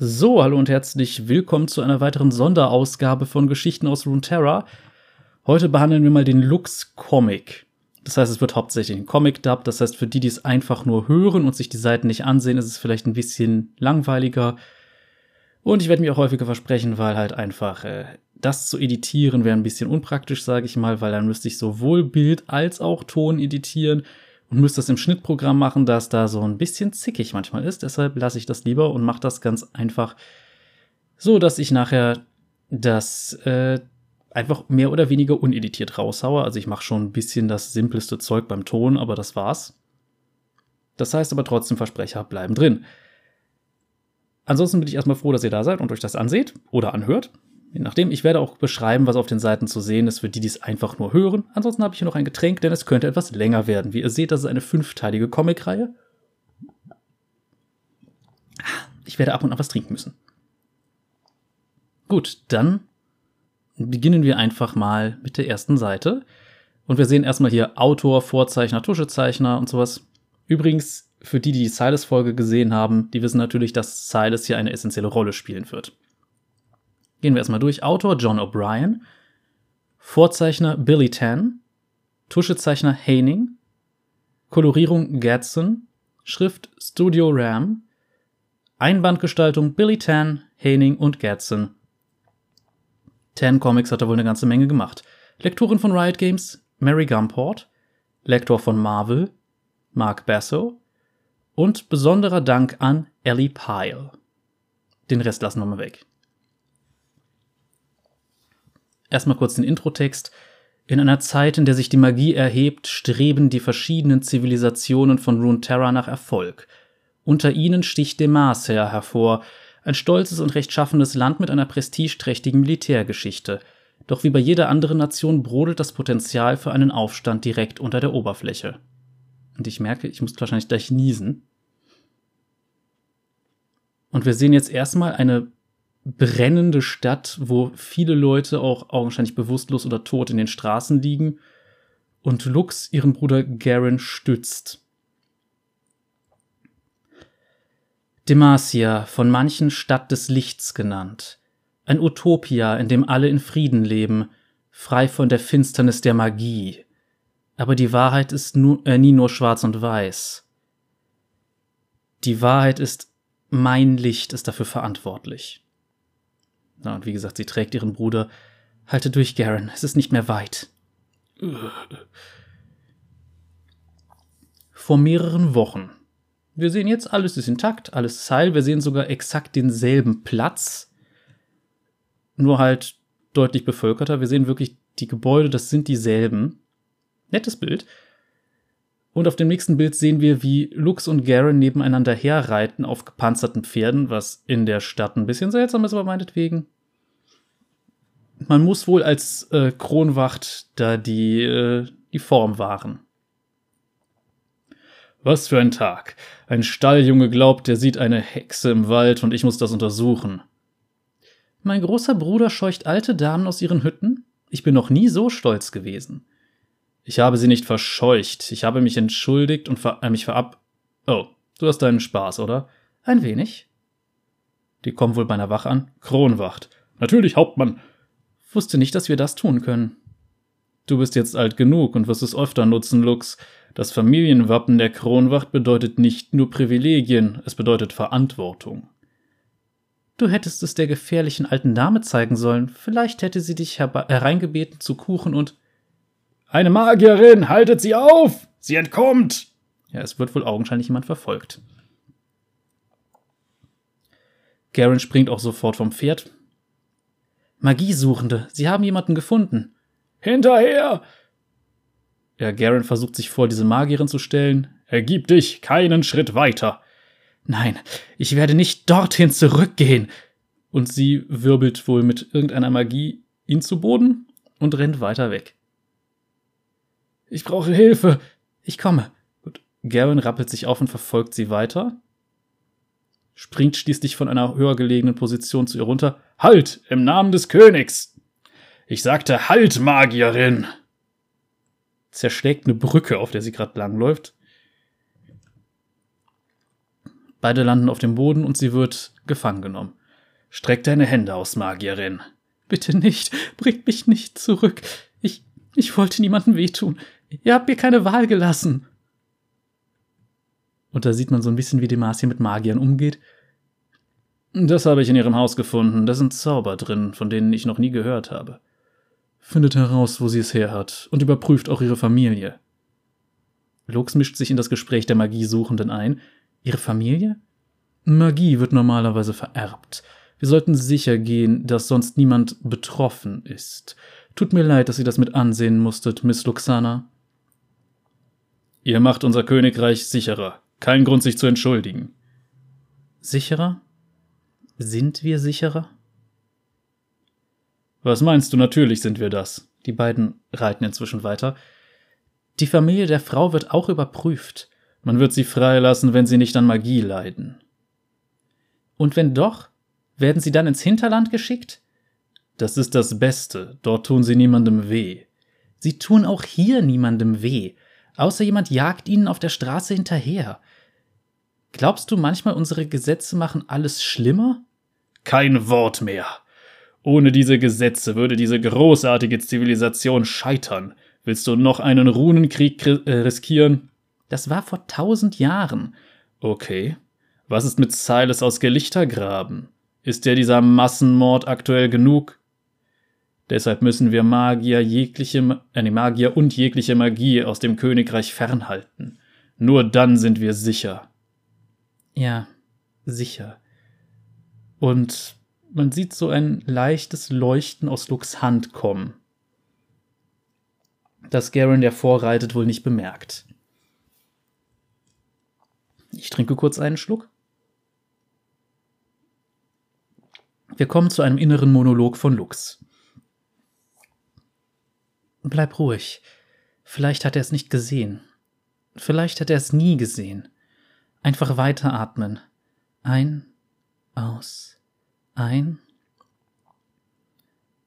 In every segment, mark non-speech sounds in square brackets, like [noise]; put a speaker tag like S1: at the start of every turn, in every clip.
S1: So, hallo und herzlich willkommen zu einer weiteren Sonderausgabe von Geschichten aus Runeterra. Heute behandeln wir mal den Lux Comic. Das heißt, es wird hauptsächlich ein Comic-Dub. Das heißt, für die, die es einfach nur hören und sich die Seiten nicht ansehen, ist es vielleicht ein bisschen langweiliger. Und ich werde mir auch häufiger versprechen, weil halt einfach äh, das zu editieren wäre ein bisschen unpraktisch, sage ich mal, weil dann müsste ich sowohl Bild als auch Ton editieren und müsste das im Schnittprogramm machen, das da so ein bisschen zickig manchmal ist. Deshalb lasse ich das lieber und mache das ganz einfach so, dass ich nachher das äh, einfach mehr oder weniger uneditiert raushaue. Also ich mache schon ein bisschen das simpleste Zeug beim Ton, aber das war's. Das heißt aber trotzdem, Versprecher bleiben drin. Ansonsten bin ich erstmal froh, dass ihr da seid und euch das anseht oder anhört. Je nachdem, ich werde auch beschreiben, was auf den Seiten zu sehen ist, für die, die es einfach nur hören. Ansonsten habe ich hier noch ein Getränk, denn es könnte etwas länger werden. Wie ihr seht, das ist eine fünfteilige Comicreihe. Ich werde ab und an was trinken müssen. Gut, dann beginnen wir einfach mal mit der ersten Seite. Und wir sehen erstmal hier Autor, Vorzeichner, Tuschezeichner und sowas. Übrigens, für die, die die Silas-Folge gesehen haben, die wissen natürlich, dass Silas hier eine essentielle Rolle spielen wird. Gehen wir erstmal durch. Autor John O'Brien, Vorzeichner Billy Tan, Tuschezeichner Haining, Kolorierung Gadsden, Schrift Studio Ram, Einbandgestaltung Billy Tan, Haining und Gadsden. Tan Comics hat er wohl eine ganze Menge gemacht. Lektorin von Riot Games Mary Gumport, Lektor von Marvel Mark Basso und besonderer Dank an Ellie Pyle. Den Rest lassen wir mal weg. Erstmal kurz den Introtext. In einer Zeit, in der sich die Magie erhebt, streben die verschiedenen Zivilisationen von Runeterra nach Erfolg. Unter ihnen sticht Demacia hervor, ein stolzes und rechtschaffenes Land mit einer prestigeträchtigen Militärgeschichte. Doch wie bei jeder anderen Nation brodelt das Potenzial für einen Aufstand direkt unter der Oberfläche. Und ich merke, ich muss wahrscheinlich gleich niesen. Und wir sehen jetzt erstmal eine brennende Stadt, wo viele Leute auch augenscheinlich bewusstlos oder tot in den Straßen liegen und Lux ihren Bruder Garen stützt. Demacia, von manchen Stadt des Lichts genannt. Ein Utopia, in dem alle in Frieden leben, frei von der Finsternis der Magie. Aber die Wahrheit ist nu äh, nie nur schwarz und weiß. Die Wahrheit ist, mein Licht ist dafür verantwortlich. Na, und wie gesagt, sie trägt ihren Bruder. Halte durch, Garen, es ist nicht mehr weit. Vor mehreren Wochen. Wir sehen jetzt, alles ist intakt, alles ist heil. Wir sehen sogar exakt denselben Platz. Nur halt deutlich bevölkerter. Wir sehen wirklich die Gebäude, das sind dieselben. Nettes Bild. Und auf dem nächsten Bild sehen wir, wie Lux und Garen nebeneinander herreiten auf gepanzerten Pferden, was in der Stadt ein bisschen seltsam ist, aber meinetwegen. Man muss wohl als äh, Kronwacht da die, äh, die Form wahren. Was für ein Tag. Ein Stalljunge glaubt, er sieht eine Hexe im Wald und ich muss das untersuchen. Mein großer Bruder scheucht alte Damen aus ihren Hütten? Ich bin noch nie so stolz gewesen. Ich habe sie nicht verscheucht. Ich habe mich entschuldigt und ver äh, mich verab. Oh, du hast deinen Spaß, oder? Ein wenig. Die kommen wohl bei einer Wach an? Kronwacht. Natürlich, Hauptmann. Wusste nicht, dass wir das tun können. Du bist jetzt alt genug und wirst es öfter nutzen, Lux. Das Familienwappen der Kronwacht bedeutet nicht nur Privilegien, es bedeutet Verantwortung. Du hättest es der gefährlichen alten Dame zeigen sollen. Vielleicht hätte sie dich hereingebeten zu Kuchen und eine Magierin, haltet sie auf! Sie entkommt! Ja, es wird wohl augenscheinlich jemand verfolgt. Garen springt auch sofort vom Pferd. Magiesuchende, sie haben jemanden gefunden. Hinterher! Ja, Garen versucht sich vor diese Magierin zu stellen. Ergib dich keinen Schritt weiter. Nein, ich werde nicht dorthin zurückgehen. Und sie wirbelt wohl mit irgendeiner Magie ihn zu Boden und rennt weiter weg. Ich brauche Hilfe. Ich komme. Gut. Garen rappelt sich auf und verfolgt sie weiter. Springt schließlich von einer höher gelegenen Position zu ihr runter. Halt! Im Namen des Königs! Ich sagte Halt, Magierin! Zerschlägt eine Brücke, auf der sie gerade langläuft. Beide landen auf dem Boden und sie wird gefangen genommen. Streck deine Hände aus, Magierin. Bitte nicht, bringt mich nicht zurück. Ich, ich wollte niemandem wehtun. Ihr habt mir keine Wahl gelassen. Und da sieht man so ein bisschen, wie Demacia mit Magiern umgeht. Das habe ich in ihrem Haus gefunden. Da sind Zauber drin, von denen ich noch nie gehört habe. Findet heraus, wo sie es her hat und überprüft auch ihre Familie. Lux mischt sich in das Gespräch der Magiesuchenden ein. Ihre Familie? Magie wird normalerweise vererbt. Wir sollten sicher gehen, dass sonst niemand betroffen ist. Tut mir leid, dass ihr das mit ansehen musstet, Miss Luxana. Ihr macht unser Königreich sicherer. Kein Grund, sich zu entschuldigen. Sicherer? Sind wir sicherer? Was meinst du? Natürlich sind wir das. Die beiden reiten inzwischen weiter. Die Familie der Frau wird auch überprüft. Man wird sie freilassen, wenn sie nicht an Magie leiden. Und wenn doch, werden sie dann ins Hinterland geschickt? Das ist das Beste, dort tun sie niemandem weh. Sie tun auch hier niemandem weh, außer jemand jagt ihnen auf der Straße hinterher. Glaubst du manchmal, unsere Gesetze machen alles schlimmer? Kein Wort mehr. Ohne diese Gesetze würde diese großartige Zivilisation scheitern. Willst du noch einen Runenkrieg äh, riskieren? Das war vor tausend Jahren. Okay. Was ist mit Silas aus Gelichtergraben? Ist der dieser Massenmord aktuell genug? Deshalb müssen wir Magier jegliche, äh, Magier und jegliche Magie aus dem Königreich fernhalten. Nur dann sind wir sicher. Ja, sicher. Und man sieht so ein leichtes Leuchten aus Lux Hand kommen. Das Garen, der vorreitet, wohl nicht bemerkt. Ich trinke kurz einen Schluck. Wir kommen zu einem inneren Monolog von Lux. Bleib ruhig. Vielleicht hat er es nicht gesehen. Vielleicht hat er es nie gesehen. Einfach weiteratmen. Ein, aus, ein.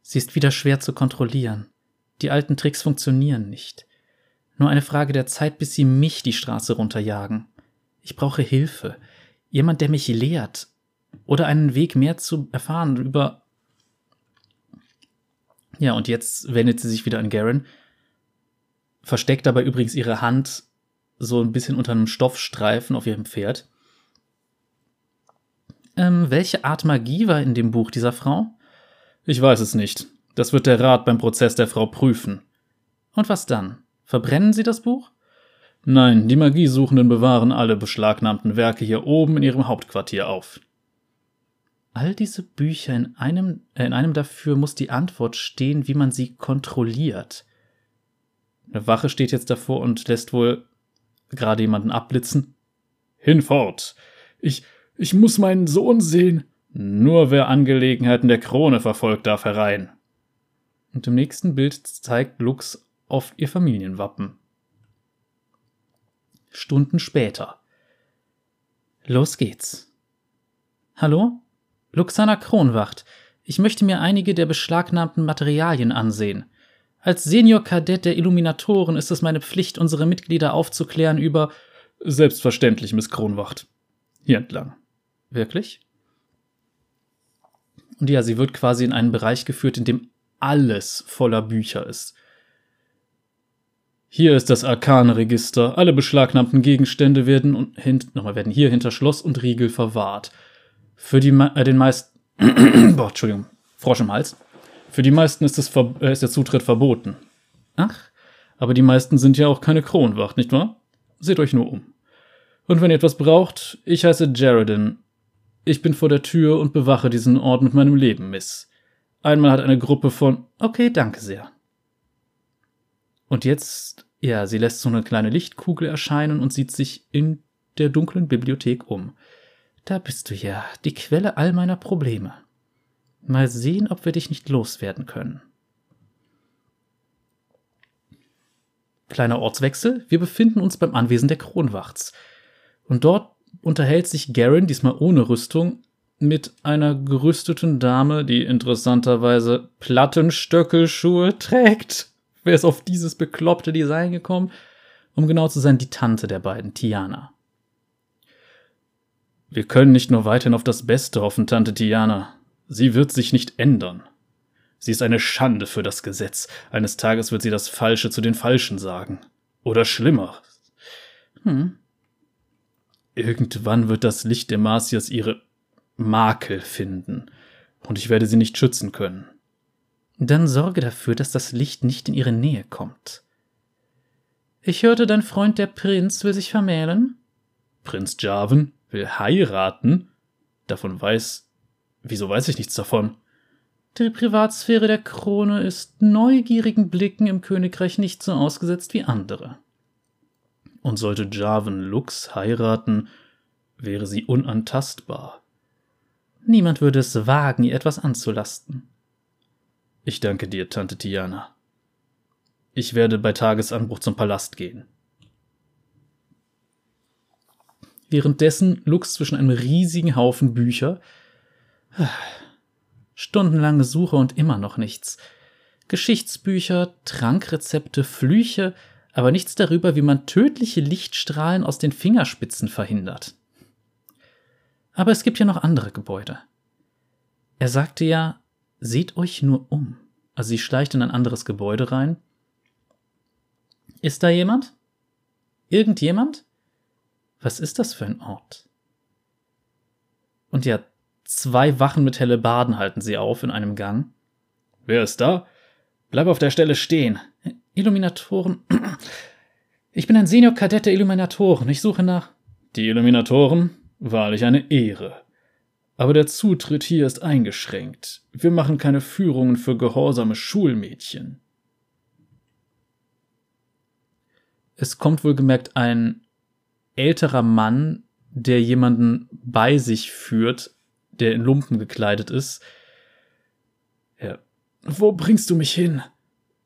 S1: Sie ist wieder schwer zu kontrollieren. Die alten Tricks funktionieren nicht. Nur eine Frage der Zeit, bis sie mich die Straße runterjagen. Ich brauche Hilfe. Jemand, der mich lehrt. Oder einen Weg mehr zu erfahren über. Ja, und jetzt wendet sie sich wieder an Garen. Versteckt dabei übrigens ihre Hand so ein bisschen unter einem Stoffstreifen auf ihrem Pferd. Ähm, welche Art Magie war in dem Buch dieser Frau? Ich weiß es nicht. Das wird der Rat beim Prozess der Frau prüfen. Und was dann? Verbrennen Sie das Buch? Nein, die Magiesuchenden bewahren alle beschlagnahmten Werke hier oben in ihrem Hauptquartier auf. All diese Bücher in einem, äh, in einem dafür muss die Antwort stehen, wie man sie kontrolliert. Eine Wache steht jetzt davor und lässt wohl gerade jemanden abblitzen. Hinfort! Ich, ich muss meinen Sohn sehen. Nur wer Angelegenheiten der Krone verfolgt, darf herein. Und im nächsten Bild zeigt Lux auf ihr Familienwappen. Stunden später. Los geht's. Hallo? Luxana Kronwacht. Ich möchte mir einige der beschlagnahmten Materialien ansehen. Als Senior-Kadett der Illuminatoren ist es meine Pflicht, unsere Mitglieder aufzuklären über. Selbstverständlich, Miss Kronwacht. Hier entlang. Wirklich? Und ja, sie wird quasi in einen Bereich geführt, in dem alles voller Bücher ist. Hier ist das Arkanregister. Alle beschlagnahmten Gegenstände werden, und nochmal, werden hier hinter Schloss und Riegel verwahrt. Für die, äh, den meisten. [clears throat] Boah, Entschuldigung. Frosch im Hals. Für die meisten ist, es, äh, ist der Zutritt verboten. Ach, aber die meisten sind ja auch keine Kronwacht, nicht wahr? Seht euch nur um. Und wenn ihr etwas braucht, ich heiße Jaredin. Ich bin vor der Tür und bewache diesen Ort mit meinem Leben, Miss. Einmal hat eine Gruppe von. Okay, danke sehr. Und jetzt, ja, sie lässt so eine kleine Lichtkugel erscheinen und sieht sich in der dunklen Bibliothek um. Da bist du ja, die Quelle all meiner Probleme. Mal sehen, ob wir dich nicht loswerden können. Kleiner Ortswechsel, wir befinden uns beim Anwesen der Kronwachts. Und dort unterhält sich Garen, diesmal ohne Rüstung, mit einer gerüsteten Dame, die interessanterweise Plattenstöckelschuhe trägt. Wer ist auf dieses bekloppte Design gekommen? Um genau zu sein, die Tante der beiden, Tiana. Wir können nicht nur weiterhin auf das Beste hoffen, Tante Tiana. Sie wird sich nicht ändern. Sie ist eine Schande für das Gesetz. Eines Tages wird sie das Falsche zu den Falschen sagen. Oder schlimmer. Hm. Irgendwann wird das Licht der Marcias ihre Makel finden. Und ich werde sie nicht schützen können. Dann sorge dafür, dass das Licht nicht in ihre Nähe kommt. Ich hörte, dein Freund der Prinz will sich vermählen. Prinz Jarvan will heiraten? Davon weiß. Wieso weiß ich nichts davon? Die Privatsphäre der Krone ist neugierigen Blicken im Königreich nicht so ausgesetzt wie andere. Und sollte Jarvan Lux heiraten, wäre sie unantastbar. Niemand würde es wagen, ihr etwas anzulasten. Ich danke dir, Tante Tiana. Ich werde bei Tagesanbruch zum Palast gehen. Währenddessen Lux zwischen einem riesigen Haufen Bücher. Stundenlange Suche und immer noch nichts. Geschichtsbücher, Trankrezepte, Flüche, aber nichts darüber, wie man tödliche Lichtstrahlen aus den Fingerspitzen verhindert. Aber es gibt ja noch andere Gebäude. Er sagte ja, seht euch nur um. Also sie schleicht in ein anderes Gebäude rein. Ist da jemand? Irgendjemand? Was ist das für ein Ort? Und ja, zwei Wachen mit Hellebarden halten sie auf in einem Gang. Wer ist da? Bleib auf der Stelle stehen. Illuminatoren. [clears throat] Ich bin ein Senior-Kadett der Illuminatoren. Ich suche nach. Die Illuminatoren? Wahrlich eine Ehre. Aber der Zutritt hier ist eingeschränkt. Wir machen keine Führungen für gehorsame Schulmädchen. Es kommt wohlgemerkt ein älterer Mann, der jemanden bei sich führt, der in Lumpen gekleidet ist. Ja. Wo bringst du mich hin?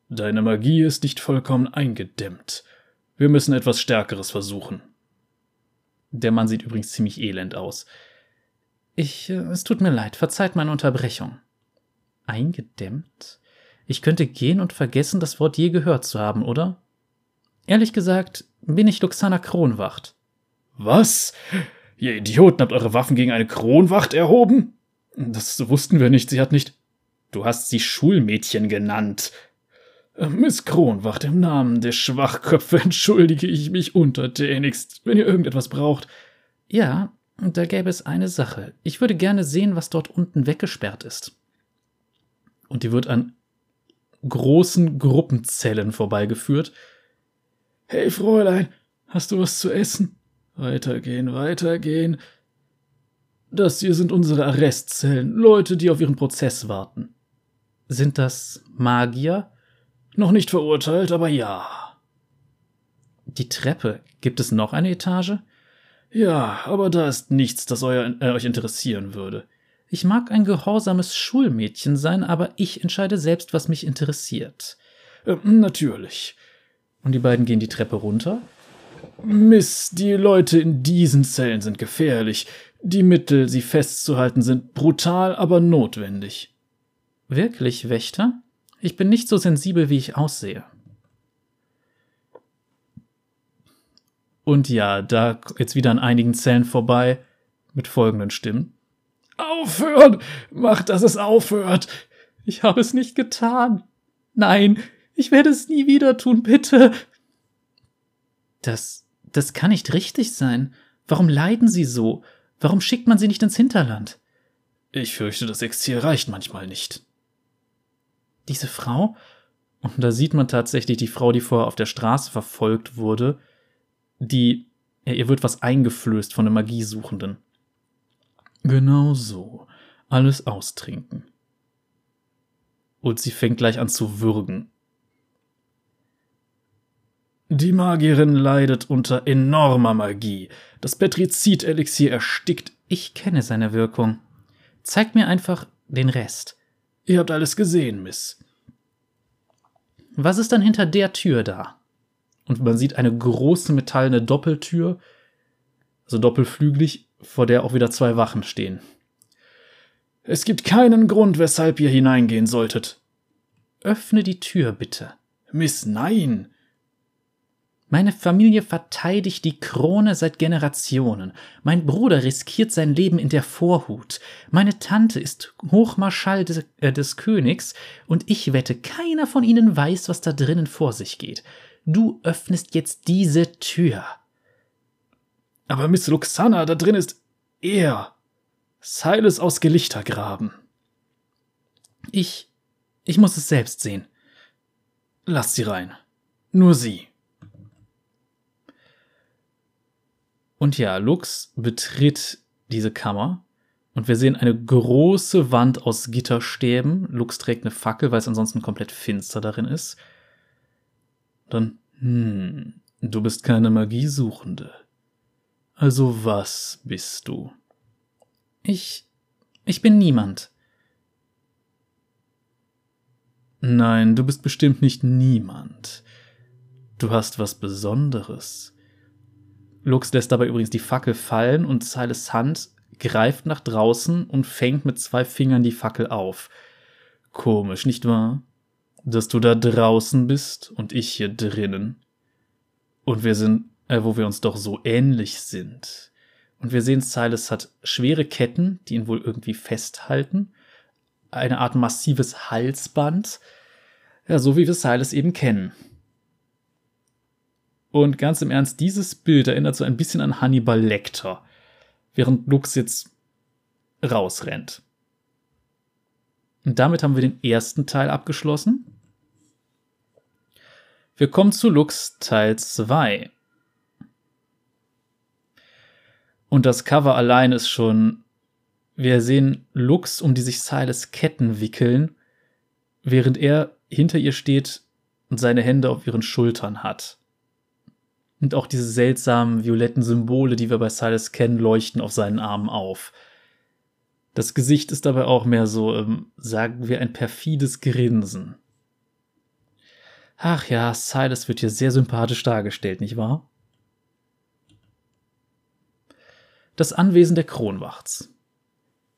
S1: Deine Magie ist nicht vollkommen eingedämmt. Wir müssen etwas Stärkeres versuchen. Der Mann sieht übrigens ziemlich elend aus. Ich, äh, es tut mir leid, verzeiht meine Unterbrechung. Eingedämmt? Ich könnte gehen und vergessen, das Wort je gehört zu haben, oder? Ehrlich gesagt, bin ich Luxana Kronwacht. Was? Ihr Idioten habt eure Waffen gegen eine Kronwacht erhoben? Das wussten wir nicht, sie hat nicht. Du hast sie Schulmädchen genannt. Äh, Miss Kronwacht, im Namen der Schwachköpfe entschuldige ich mich untertänigst, wenn ihr irgendetwas braucht. Ja, da gäbe es eine Sache. Ich würde gerne sehen, was dort unten weggesperrt ist. Und die wird an großen Gruppenzellen vorbeigeführt. Hey, Fräulein, hast du was zu essen? Weitergehen, weitergehen. Das hier sind unsere Arrestzellen, Leute, die auf ihren Prozess warten. Sind das Magier? Noch nicht verurteilt, aber ja. Die Treppe. Gibt es noch eine Etage? Ja, aber da ist nichts, das euer, äh, euch interessieren würde. Ich mag ein gehorsames Schulmädchen sein, aber ich entscheide selbst, was mich interessiert. Äh, natürlich. Und die beiden gehen die Treppe runter Miss, die Leute in diesen Zellen sind gefährlich. Die Mittel, sie festzuhalten, sind brutal, aber notwendig. Wirklich, Wächter? Ich bin nicht so sensibel, wie ich aussehe. Und ja, da jetzt wieder an einigen Zellen vorbei mit folgenden Stimmen. Aufhören! Macht, dass es aufhört! Ich habe es nicht getan. Nein, ich werde es nie wieder tun, bitte. Das, das kann nicht richtig sein. Warum leiden sie so? Warum schickt man sie nicht ins Hinterland? Ich fürchte, das Exil reicht manchmal nicht. Diese Frau? Und da sieht man tatsächlich die Frau, die vorher auf der Straße verfolgt wurde, die, ihr wird was eingeflößt von den Magiesuchenden. Genau so. Alles austrinken. Und sie fängt gleich an zu würgen. Die Magierin leidet unter enormer Magie. Das Petrizid-Elixier erstickt. Ich kenne seine Wirkung. Zeigt mir einfach den Rest. Ihr habt alles gesehen, Miss. Was ist dann hinter der Tür da? Und man sieht eine große metallene Doppeltür, also doppelflügelig, vor der auch wieder zwei Wachen stehen. Es gibt keinen Grund, weshalb ihr hineingehen solltet. Öffne die Tür, bitte. Miss, nein. Meine Familie verteidigt die Krone seit Generationen. Mein Bruder riskiert sein Leben in der Vorhut. Meine Tante ist Hochmarschall des, äh, des Königs und ich wette, keiner von ihnen weiß, was da drinnen vor sich geht. Du öffnest jetzt diese Tür.
S2: Aber Miss Luxana, da drin ist er. Silas aus Gelichtergraben.
S1: Ich. Ich muss es selbst sehen.
S2: Lass sie rein. Nur sie.
S1: Und ja, Lux betritt diese Kammer und wir sehen eine große Wand aus Gitterstäben. Lux trägt eine Fackel, weil es ansonsten komplett finster darin ist. Dann, hm, du bist keine Magiesuchende. Also was bist du? Ich. Ich bin niemand. Nein, du bist bestimmt nicht niemand. Du hast was Besonderes. Lux lässt dabei übrigens die Fackel fallen und Silas Hand greift nach draußen und fängt mit zwei Fingern die Fackel auf. Komisch, nicht wahr? Dass du da draußen bist und ich hier drinnen. Und wir sind, äh, wo wir uns doch so ähnlich sind. Und wir sehen, Silas hat schwere Ketten, die ihn wohl irgendwie festhalten. Eine Art massives Halsband. Ja, so wie wir Silas eben kennen. Und ganz im Ernst, dieses Bild erinnert so ein bisschen an Hannibal Lecter, während Lux jetzt rausrennt. Und damit haben wir den ersten Teil abgeschlossen. Wir kommen zu Lux Teil 2. Und das Cover allein ist schon. Wir sehen Lux, um die sich Silas Ketten wickeln, während er hinter ihr steht und seine Hände auf ihren Schultern hat. Und auch diese seltsamen violetten Symbole, die wir bei Silas kennen, leuchten auf seinen Armen auf. Das Gesicht ist dabei auch mehr so, ähm, sagen wir, ein perfides Grinsen. Ach ja, Silas wird hier sehr sympathisch dargestellt, nicht wahr? Das Anwesen der Kronwachts.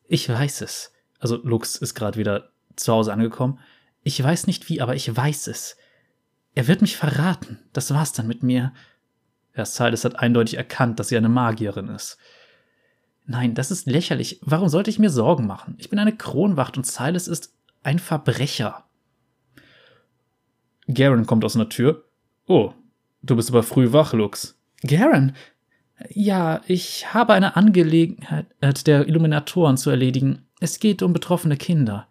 S1: Ich weiß es. Also Lux ist gerade wieder zu Hause angekommen. Ich weiß nicht wie, aber ich weiß es. Er wird mich verraten. Das war's dann mit mir. Herr Silas hat eindeutig erkannt, dass sie eine Magierin ist. Nein, das ist lächerlich. Warum sollte ich mir Sorgen machen? Ich bin eine Kronwacht und Silas ist ein Verbrecher. Garen kommt aus einer Tür. Oh, du bist aber früh wach, Lux. Garen? Ja, ich habe eine Angelegenheit der Illuminatoren zu erledigen. Es geht um betroffene Kinder.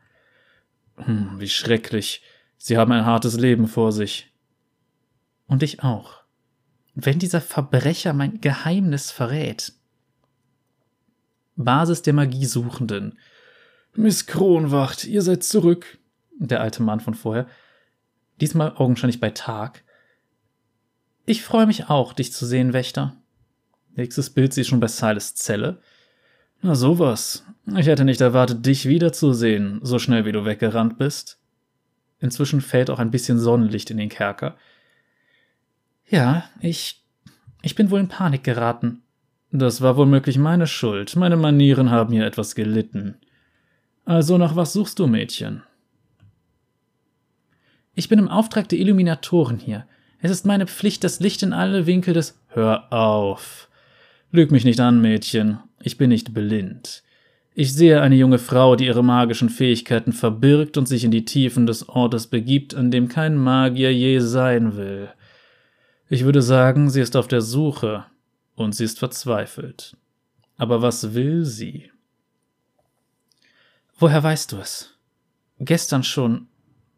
S1: Hm, wie schrecklich. Sie haben ein hartes Leben vor sich. Und ich auch wenn dieser Verbrecher mein Geheimnis verrät? Basis der Magiesuchenden.
S2: Miss Kronwacht, ihr seid zurück.
S1: Der alte Mann von vorher. Diesmal augenscheinlich bei Tag. Ich freue mich auch, dich zu sehen, Wächter. Nächstes Bild sie schon bei Silas Zelle.
S2: Na sowas. Ich hätte nicht erwartet, dich wiederzusehen, so schnell wie du weggerannt bist.
S1: Inzwischen fällt auch ein bisschen Sonnenlicht in den Kerker. Ja, ich. Ich bin wohl in Panik geraten.
S2: Das war womöglich meine Schuld. Meine Manieren haben hier etwas gelitten. Also nach was suchst du, Mädchen?
S1: Ich bin im Auftrag der Illuminatoren hier. Es ist meine Pflicht, das Licht in alle Winkel des.
S2: Hör auf. Lüg mich nicht an, Mädchen. Ich bin nicht blind. Ich sehe eine junge Frau, die ihre magischen Fähigkeiten verbirgt und sich in die Tiefen des Ortes begibt, an dem kein Magier je sein will. Ich würde sagen, sie ist auf der Suche und sie ist verzweifelt. Aber was will sie?
S1: Woher weißt du es? Gestern schon,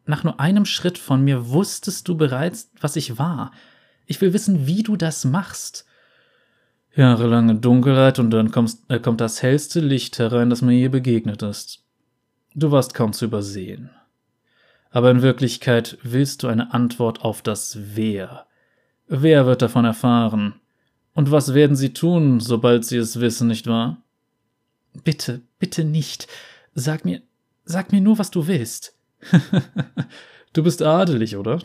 S1: nach nur einem Schritt von mir, wusstest du bereits, was ich war. Ich will wissen, wie du das machst.
S2: Jahrelange Dunkelheit und dann kommst, äh, kommt das hellste Licht herein, das mir je begegnet ist. Du warst kaum zu übersehen. Aber in Wirklichkeit willst du eine Antwort auf das Wer. Wer wird davon erfahren? Und was werden sie tun, sobald sie es wissen, nicht wahr?
S1: Bitte, bitte nicht. Sag mir, sag mir nur, was du willst. [laughs]
S2: du bist adelig, oder?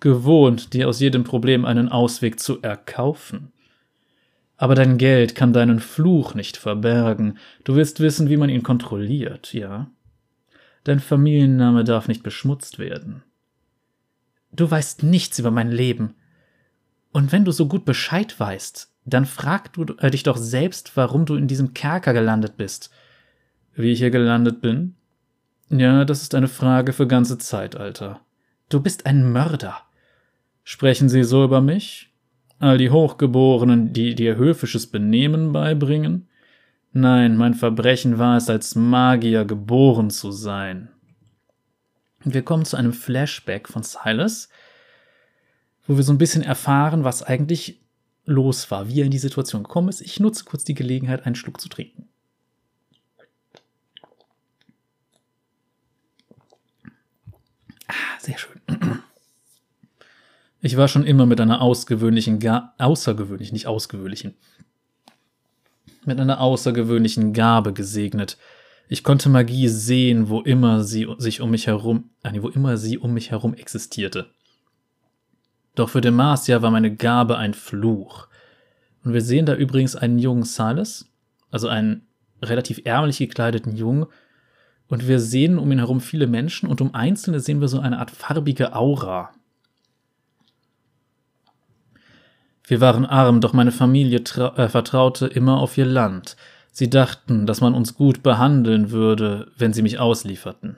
S2: Gewohnt, dir aus jedem Problem einen Ausweg zu erkaufen. Aber dein Geld kann deinen Fluch nicht verbergen. Du willst wissen, wie man ihn kontrolliert, ja? Dein Familienname darf nicht beschmutzt werden.
S1: Du weißt nichts über mein Leben. Und wenn du so gut Bescheid weißt, dann frag du äh, dich doch selbst, warum du in diesem Kerker gelandet bist.
S2: Wie ich hier gelandet bin? Ja, das ist eine Frage für ganze Zeitalter.
S1: Du bist ein Mörder.
S2: Sprechen Sie so über mich? All die Hochgeborenen, die dir höfisches Benehmen beibringen? Nein, mein Verbrechen war es, als Magier geboren zu sein.
S1: Wir kommen zu einem Flashback von Silas, wo wir so ein bisschen erfahren, was eigentlich los war, wie er in die Situation gekommen ist. Ich nutze kurz die Gelegenheit, einen Schluck zu trinken. Ah, sehr schön.
S2: Ich war schon immer mit einer ausgewöhnlichen, außergewöhnlichen, nicht ausgewöhnlichen, mit einer außergewöhnlichen Gabe gesegnet. Ich konnte Magie sehen, wo immer sie sich um mich herum, äh, wo immer sie um mich herum existierte. Doch für Demacia war meine Gabe ein Fluch. Und wir sehen da übrigens einen jungen Silas, also einen relativ ärmlich gekleideten Jungen, und wir sehen um ihn herum viele Menschen und um einzelne sehen wir so eine Art farbige Aura. Wir waren arm, doch meine Familie äh, vertraute immer auf ihr Land. Sie dachten, dass man uns gut behandeln würde, wenn sie mich auslieferten.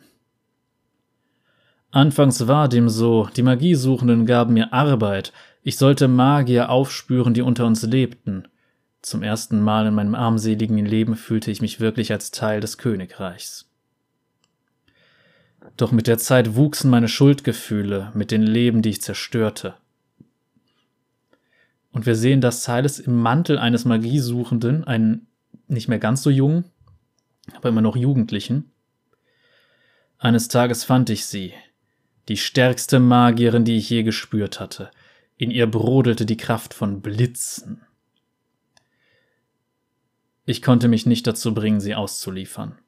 S2: Anfangs war dem so, die Magiesuchenden gaben mir Arbeit, ich sollte Magier aufspüren, die unter uns lebten. Zum ersten Mal in meinem armseligen Leben fühlte ich mich wirklich als Teil des Königreichs. Doch mit der Zeit wuchsen meine Schuldgefühle mit den Leben, die ich zerstörte. Und wir sehen, dass Silas im Mantel eines Magiesuchenden, einen nicht mehr ganz so jungen, aber immer noch Jugendlichen, eines Tages fand ich sie, die stärkste Magierin, die ich je gespürt hatte. In ihr brodelte die Kraft von Blitzen. Ich konnte mich nicht dazu bringen, sie auszuliefern.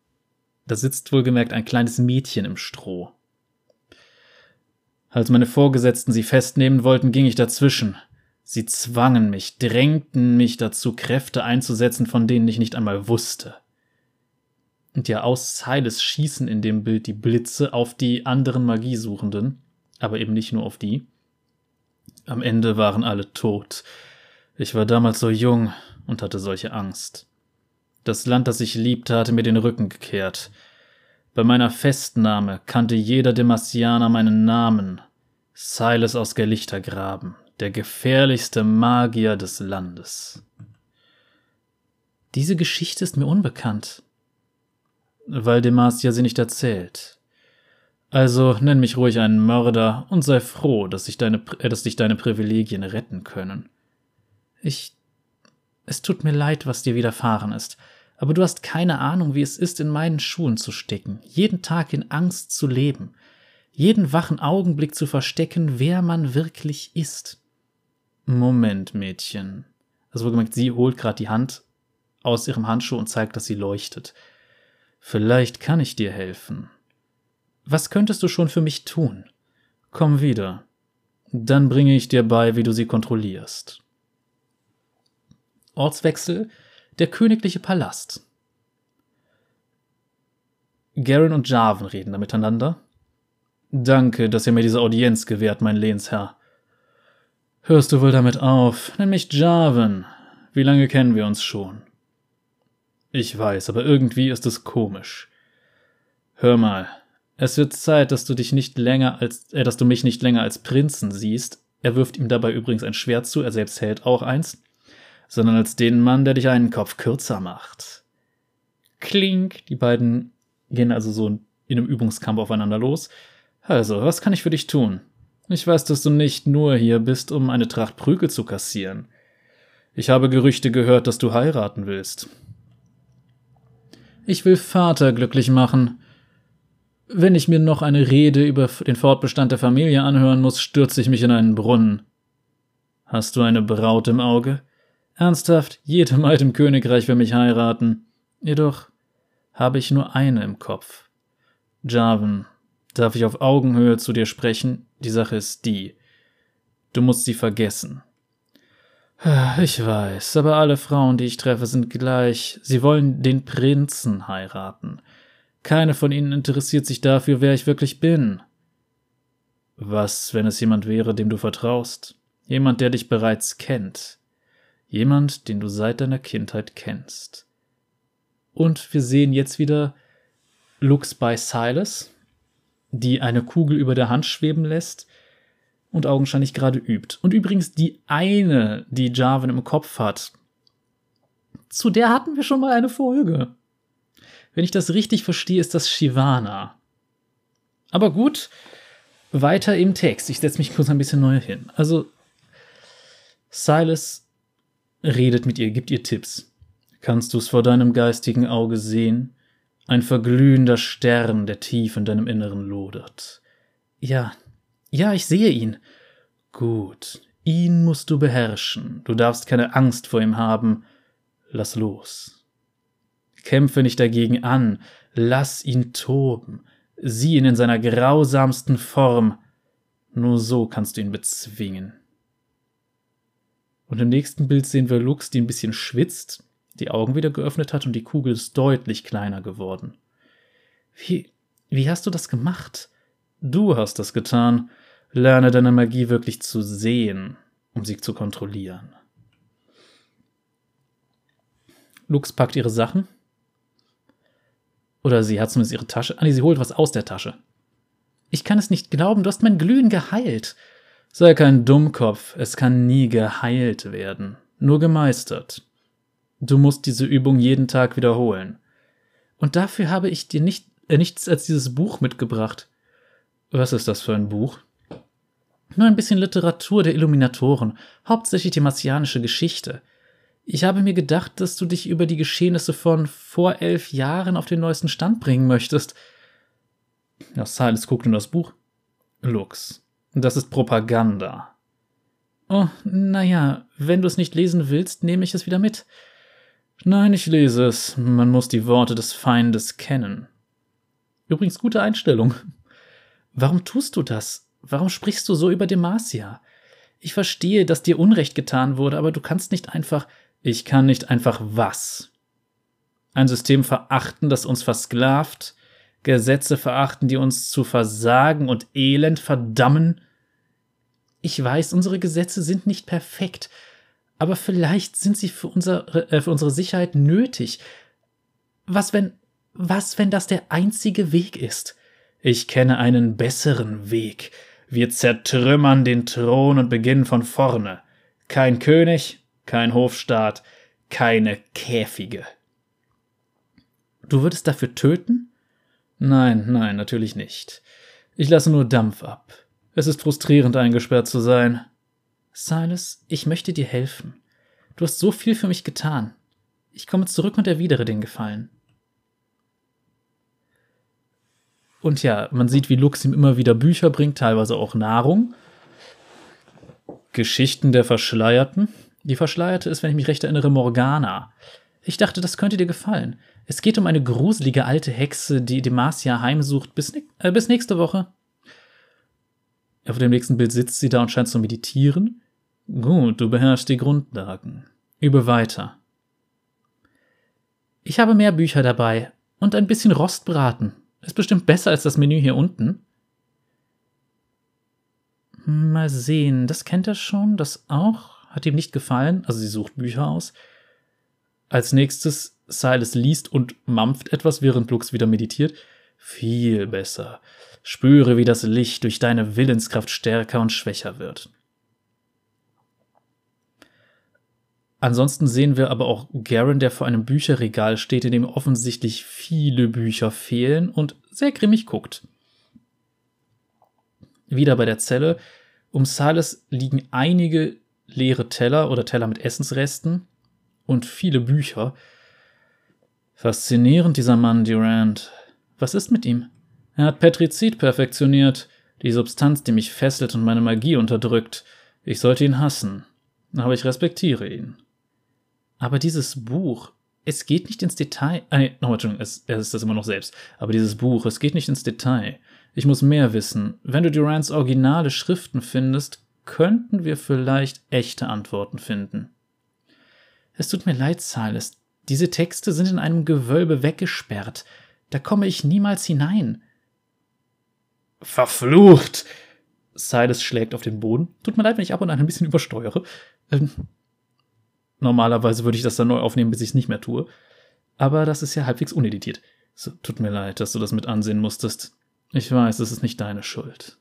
S2: Da sitzt wohlgemerkt ein kleines Mädchen im Stroh. Als meine Vorgesetzten sie festnehmen wollten, ging ich dazwischen. Sie zwangen mich, drängten mich dazu, Kräfte einzusetzen, von denen ich nicht einmal wusste. Und ja, aus Silas schießen in dem Bild die Blitze auf die anderen Magiesuchenden, aber eben nicht nur auf die. Am Ende waren alle tot. Ich war damals so jung und hatte solche Angst. Das Land, das ich liebte, hatte mir den Rücken gekehrt. Bei meiner Festnahme kannte jeder Demasianer meinen Namen. Silas aus Gelichtergraben, der gefährlichste Magier des Landes.
S1: Diese Geschichte ist mir unbekannt.
S2: Weil Demacia sie nicht erzählt. Also nenn mich ruhig einen Mörder und sei froh, dass, ich deine, äh, dass dich deine Privilegien retten können.
S1: Ich. Es tut mir leid, was dir widerfahren ist, aber du hast keine Ahnung, wie es ist, in meinen Schuhen zu stecken, jeden Tag in Angst zu leben, jeden wachen Augenblick zu verstecken, wer man wirklich ist.
S2: Moment, Mädchen. Also wohlgemerkt, sie holt gerade die Hand aus ihrem Handschuh und zeigt, dass sie leuchtet. Vielleicht kann ich dir helfen.
S1: Was könntest du schon für mich tun?
S2: Komm wieder. Dann bringe ich dir bei, wie du sie kontrollierst.
S1: Ortswechsel, der königliche Palast.
S2: Garen und Jarvan reden da miteinander. Danke, dass ihr mir diese Audienz gewährt, mein Lehnsherr. Hörst du wohl damit auf? Nenn mich Jarvan. Wie lange kennen wir uns schon? Ich weiß, aber irgendwie ist es komisch. Hör mal, es wird Zeit, dass du dich nicht länger als, äh, dass du mich nicht länger als Prinzen siehst. Er wirft ihm dabei übrigens ein Schwert zu, er selbst hält auch eins, sondern als den Mann, der dich einen Kopf kürzer macht. Klink, die beiden gehen also so in einem Übungskampf aufeinander los. Also, was kann ich für dich tun? Ich weiß, dass du nicht nur hier bist, um eine Tracht Prügel zu kassieren. Ich habe Gerüchte gehört, dass du heiraten willst. Ich will Vater glücklich machen. Wenn ich mir noch eine Rede über den Fortbestand der Familie anhören muss, stürze ich mich in einen Brunnen. Hast du eine Braut im Auge? Ernsthaft, jede Maid im Königreich will mich heiraten. Jedoch habe ich nur eine im Kopf. Jarvan, darf ich auf Augenhöhe zu dir sprechen? Die Sache ist die. Du musst sie vergessen. Ich weiß, aber alle Frauen, die ich treffe, sind gleich. Sie wollen den Prinzen heiraten. Keine von ihnen interessiert sich dafür, wer ich wirklich bin. Was, wenn es jemand wäre, dem du vertraust? Jemand, der dich bereits kennt. Jemand, den du seit deiner Kindheit kennst. Und wir sehen jetzt wieder Lux bei Silas, die eine Kugel über der Hand schweben lässt und augenscheinlich gerade übt. Und übrigens die eine, die Jarvan im Kopf hat, zu der hatten wir schon mal eine Folge. Wenn ich das richtig verstehe, ist das Shivana. Aber gut, weiter im Text. Ich setze mich kurz ein bisschen neu hin. Also, Silas redet mit ihr, gibt ihr Tipps. Kannst du es vor deinem geistigen Auge sehen? Ein verglühender Stern, der tief in deinem Inneren lodert. Ja, ja, ich sehe ihn. Gut, ihn musst du beherrschen. Du darfst keine Angst vor ihm haben. Lass los. Kämpfe nicht dagegen an. Lass ihn toben. Sieh ihn in seiner grausamsten Form. Nur so kannst du ihn bezwingen. Und im nächsten Bild sehen wir Lux, die ein bisschen schwitzt, die Augen wieder geöffnet hat und die Kugel ist deutlich kleiner geworden. Wie, wie hast du das gemacht? Du hast das getan. Lerne deine Magie wirklich zu sehen, um sie zu kontrollieren. Lux packt ihre Sachen. Oder sie hat zumindest ihre Tasche. Ah, nee, sie holt was aus der Tasche. Ich kann es nicht glauben, du hast mein Glühen geheilt. Sei kein Dummkopf, es kann nie geheilt werden, nur gemeistert. Du musst diese Übung jeden Tag wiederholen. Und dafür habe ich dir nicht, äh, nichts als dieses Buch mitgebracht. Was ist das für ein Buch? Nur ein bisschen Literatur der Illuminatoren, hauptsächlich die martianische Geschichte. Ich habe mir gedacht, dass du dich über die Geschehnisse von vor elf Jahren auf den neuesten Stand bringen möchtest. Ja, Silas guckt in das Buch. Lux, das ist Propaganda. Oh, naja, wenn du es nicht lesen willst, nehme ich es wieder mit. Nein, ich lese es. Man muss die Worte des Feindes kennen. Übrigens gute Einstellung. Warum tust du das? Warum sprichst du so über Demacia? Ich verstehe, dass dir Unrecht getan wurde, aber du kannst nicht einfach. Ich kann nicht einfach was? Ein System verachten, das uns versklavt, Gesetze verachten, die uns zu Versagen und Elend verdammen? Ich weiß, unsere Gesetze sind nicht perfekt, aber vielleicht sind sie für unsere, äh, für unsere Sicherheit nötig. Was wenn, was wenn das der einzige Weg ist? Ich kenne einen besseren Weg. Wir zertrümmern den Thron und beginnen von vorne. Kein König, kein Hofstaat, keine Käfige. Du würdest dafür töten? Nein, nein, natürlich nicht. Ich lasse nur Dampf ab. Es ist frustrierend, eingesperrt zu sein. Silas, ich möchte dir helfen. Du hast so viel für mich getan. Ich komme zurück und erwidere den Gefallen. Und ja, man sieht, wie Lux ihm immer wieder Bücher bringt, teilweise auch Nahrung. Geschichten der Verschleierten. Die Verschleierte ist, wenn ich mich recht erinnere, Morgana. Ich dachte, das könnte dir gefallen. Es geht um eine gruselige alte Hexe, die Demacia heimsucht. Bis, äh, bis nächste Woche. Auf dem nächsten Bild sitzt sie da und scheint zu meditieren. Gut, du beherrschst die Grundlagen. Übe weiter. Ich habe mehr Bücher dabei und ein bisschen Rostbraten. Ist bestimmt besser als das Menü hier unten. Mal sehen, das kennt er schon, das auch. Hat ihm nicht gefallen, also sie sucht Bücher aus. Als nächstes Silas liest und mampft etwas, während Lux wieder meditiert. Viel besser. Spüre, wie das Licht durch deine Willenskraft stärker und schwächer wird. Ansonsten sehen wir aber auch Garen, der vor einem Bücherregal steht, in dem offensichtlich viele Bücher fehlen und sehr grimmig guckt. Wieder bei der Zelle. Um Silas liegen einige leere Teller oder Teller mit Essensresten und viele Bücher. Faszinierend, dieser Mann, Durant. Was ist mit ihm? Er hat Petrizid perfektioniert, die Substanz, die mich fesselt und meine Magie unterdrückt. Ich sollte ihn hassen, aber ich respektiere ihn. Aber dieses Buch, es geht nicht ins Detail. Nee, nochmal, Entschuldigung, es, er ist das immer noch selbst. Aber dieses Buch, es geht nicht ins Detail. Ich muss mehr wissen. Wenn du Durants originale Schriften findest, könnten wir vielleicht echte Antworten finden. Es tut mir leid, Silas. Diese Texte sind in einem Gewölbe weggesperrt. Da komme ich niemals hinein. Verflucht!
S1: Silas schlägt auf den Boden. Tut mir leid, wenn ich ab und an ein bisschen übersteuere. Ähm, normalerweise würde ich das dann neu aufnehmen, bis ich es nicht mehr tue. Aber das ist ja halbwegs uneditiert. So, tut mir leid, dass du das mit ansehen musstest. Ich weiß, es ist nicht deine Schuld.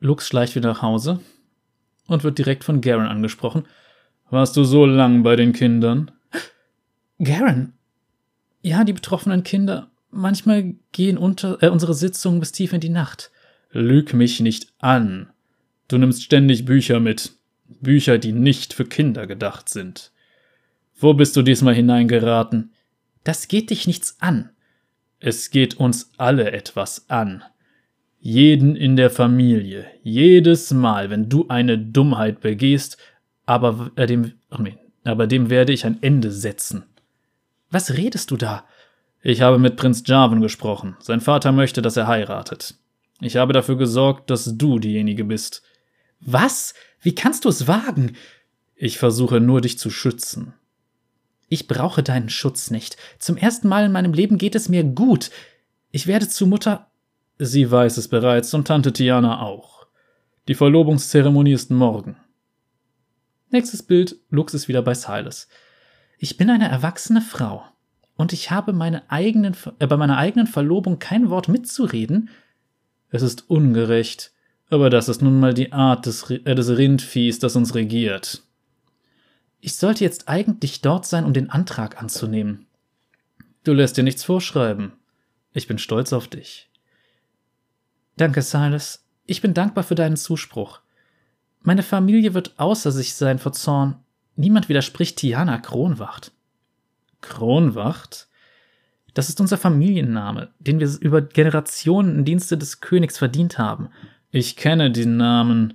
S1: Lux schleicht wieder nach Hause und wird direkt von Garen angesprochen. Warst du so lang bei den Kindern? Garen? Ja, die betroffenen Kinder. Manchmal gehen unter, äh, unsere Sitzungen bis tief in die Nacht. Lüg mich nicht an. Du nimmst ständig Bücher mit. Bücher, die nicht für Kinder gedacht sind. Wo bist du diesmal hineingeraten? Das geht dich nichts an. Es geht uns alle etwas an. Jeden in der Familie, jedes Mal, wenn du eine Dummheit begehst, aber äh, dem, aber dem werde ich ein Ende setzen. Was redest du da? Ich habe mit Prinz Jarvan gesprochen. Sein Vater möchte, dass er heiratet. Ich habe dafür gesorgt, dass du diejenige bist. Was? Wie kannst du es wagen? Ich versuche nur, dich zu schützen. Ich brauche deinen Schutz nicht. Zum ersten Mal in meinem Leben geht es mir gut. Ich werde zu Mutter Sie weiß es bereits und Tante Tiana auch. Die Verlobungszeremonie ist morgen. Nächstes Bild, Lux ist wieder bei Silas. Ich bin eine erwachsene Frau und ich habe meine eigenen, äh, bei meiner eigenen Verlobung kein Wort mitzureden. Es ist ungerecht, aber das ist nun mal die Art des, äh, des Rindviehs, das uns regiert. Ich sollte jetzt eigentlich dort sein, um den Antrag anzunehmen. Du lässt dir nichts vorschreiben. Ich bin stolz auf dich. Danke, Silas. Ich bin dankbar für deinen Zuspruch. Meine Familie wird außer sich sein vor Zorn. Niemand widerspricht Tiana Kronwacht. Kronwacht? Das ist unser Familienname, den wir über Generationen im Dienste des Königs verdient haben. Ich kenne den Namen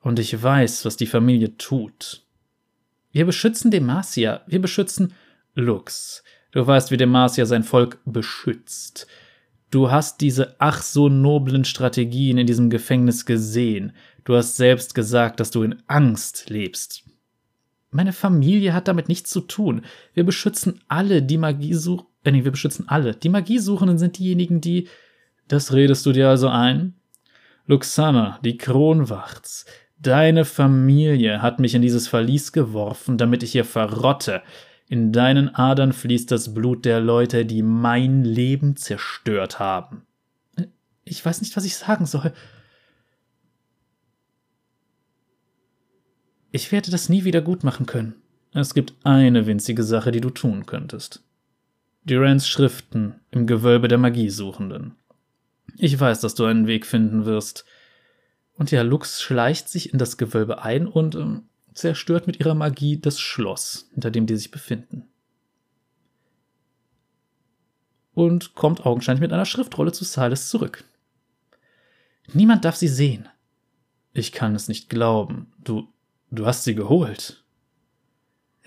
S1: und ich weiß, was die Familie tut. Wir beschützen Demacia, wir beschützen Lux. Du weißt, wie Demacia sein Volk beschützt. Du hast diese ach so noblen Strategien in diesem Gefängnis gesehen. Du hast selbst gesagt, dass du in Angst lebst. Meine Familie hat damit nichts zu tun. Wir beschützen alle, die Magie. Äh, nee, wir beschützen alle. Die Magiesuchenden sind diejenigen, die. Das redest du dir also ein? Luxana, die Kronwachts. Deine Familie hat mich in dieses Verlies geworfen, damit ich hier verrotte. In deinen Adern fließt das Blut der Leute, die mein Leben zerstört haben. Ich weiß nicht, was ich sagen soll. Ich werde das nie wieder gut machen können. Es gibt eine winzige Sache, die du tun könntest. Durans Schriften im Gewölbe der Magiesuchenden. Ich weiß, dass du einen Weg finden wirst. Und ja, Lux schleicht sich in das Gewölbe ein und ähm, zerstört mit ihrer Magie das Schloss, hinter dem die sich befinden. Und kommt augenscheinlich mit einer Schriftrolle zu Silas zurück. Niemand darf sie sehen. Ich kann es nicht glauben. Du, du hast sie geholt.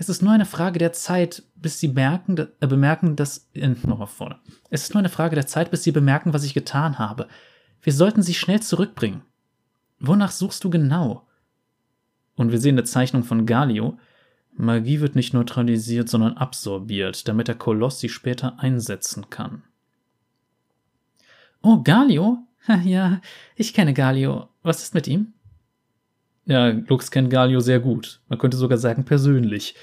S1: Es ist nur eine Frage der Zeit, bis sie merken, äh, bemerken, dass. Äh, Nochmal vorne. Es ist nur eine Frage der Zeit, bis sie bemerken, was ich getan habe. Wir sollten sie schnell zurückbringen. Wonach suchst du genau? Und wir sehen eine Zeichnung von Galio. Magie wird nicht neutralisiert, sondern absorbiert, damit der Koloss sie später einsetzen kann. Oh, Galio? [laughs] Ja, ich kenne Galio. Was ist mit ihm? Ja, Lux kennt Galio sehr gut. Man könnte sogar sagen persönlich.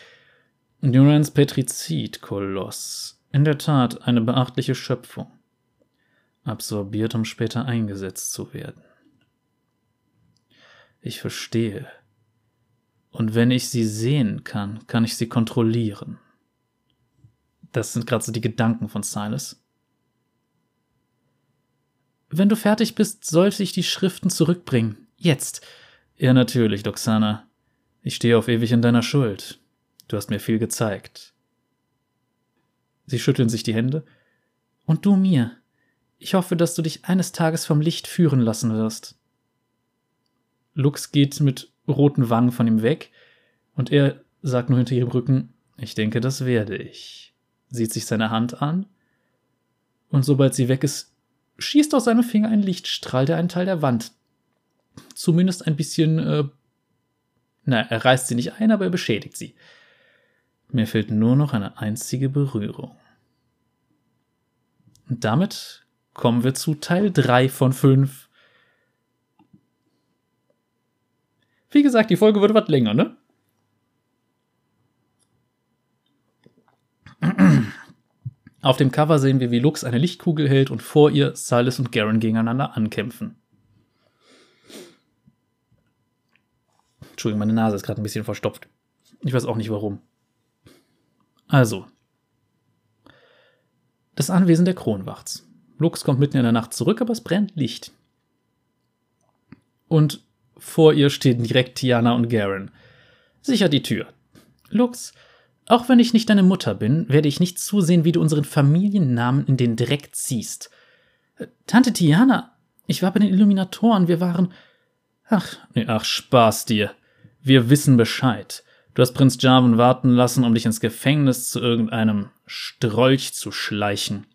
S1: Durans Petrizid-Koloss. In der Tat eine beachtliche Schöpfung. Absorbiert, um später eingesetzt zu werden. Ich verstehe. Und wenn ich sie sehen kann, kann ich sie kontrollieren. Das sind gerade so die Gedanken von Silas. Wenn du fertig bist, sollte ich die Schriften zurückbringen. Jetzt. Ja, natürlich, Doxana. Ich stehe auf ewig in deiner Schuld. Du hast mir viel gezeigt. Sie schütteln sich die Hände. Und du mir. Ich hoffe, dass du dich eines Tages vom Licht führen lassen wirst. Lux geht mit roten Wangen von ihm weg und er sagt nur hinter ihrem Rücken, ich denke, das werde ich. Sieht sich seine Hand an und sobald sie weg ist, schießt aus seinem Finger ein Lichtstrahl, der einen Teil der Wand zumindest ein bisschen, äh, na, er reißt sie nicht ein, aber er beschädigt sie. Mir fehlt nur noch eine einzige Berührung. Und damit kommen wir zu Teil 3 von 5. Wie gesagt, die Folge wird was länger, ne? Auf dem Cover sehen wir, wie Lux eine Lichtkugel hält und vor ihr Silas und Garen gegeneinander ankämpfen. Entschuldigung, meine Nase ist gerade ein bisschen verstopft. Ich weiß auch nicht warum. Also. Das Anwesen der Kronwachts. Lux kommt mitten in der Nacht zurück, aber es brennt Licht. Und vor ihr stehen direkt Tiana und Garen. Sicher die Tür. Lux, auch wenn ich nicht deine Mutter bin, werde ich nicht zusehen, wie du unseren Familiennamen in den Dreck ziehst. Tante Tiana, ich war bei den Illuminatoren, wir waren. Ach, nee, ach, Spaß dir. Wir wissen Bescheid. Du hast Prinz Jarvan warten lassen, um dich ins Gefängnis zu irgendeinem Strolch zu schleichen.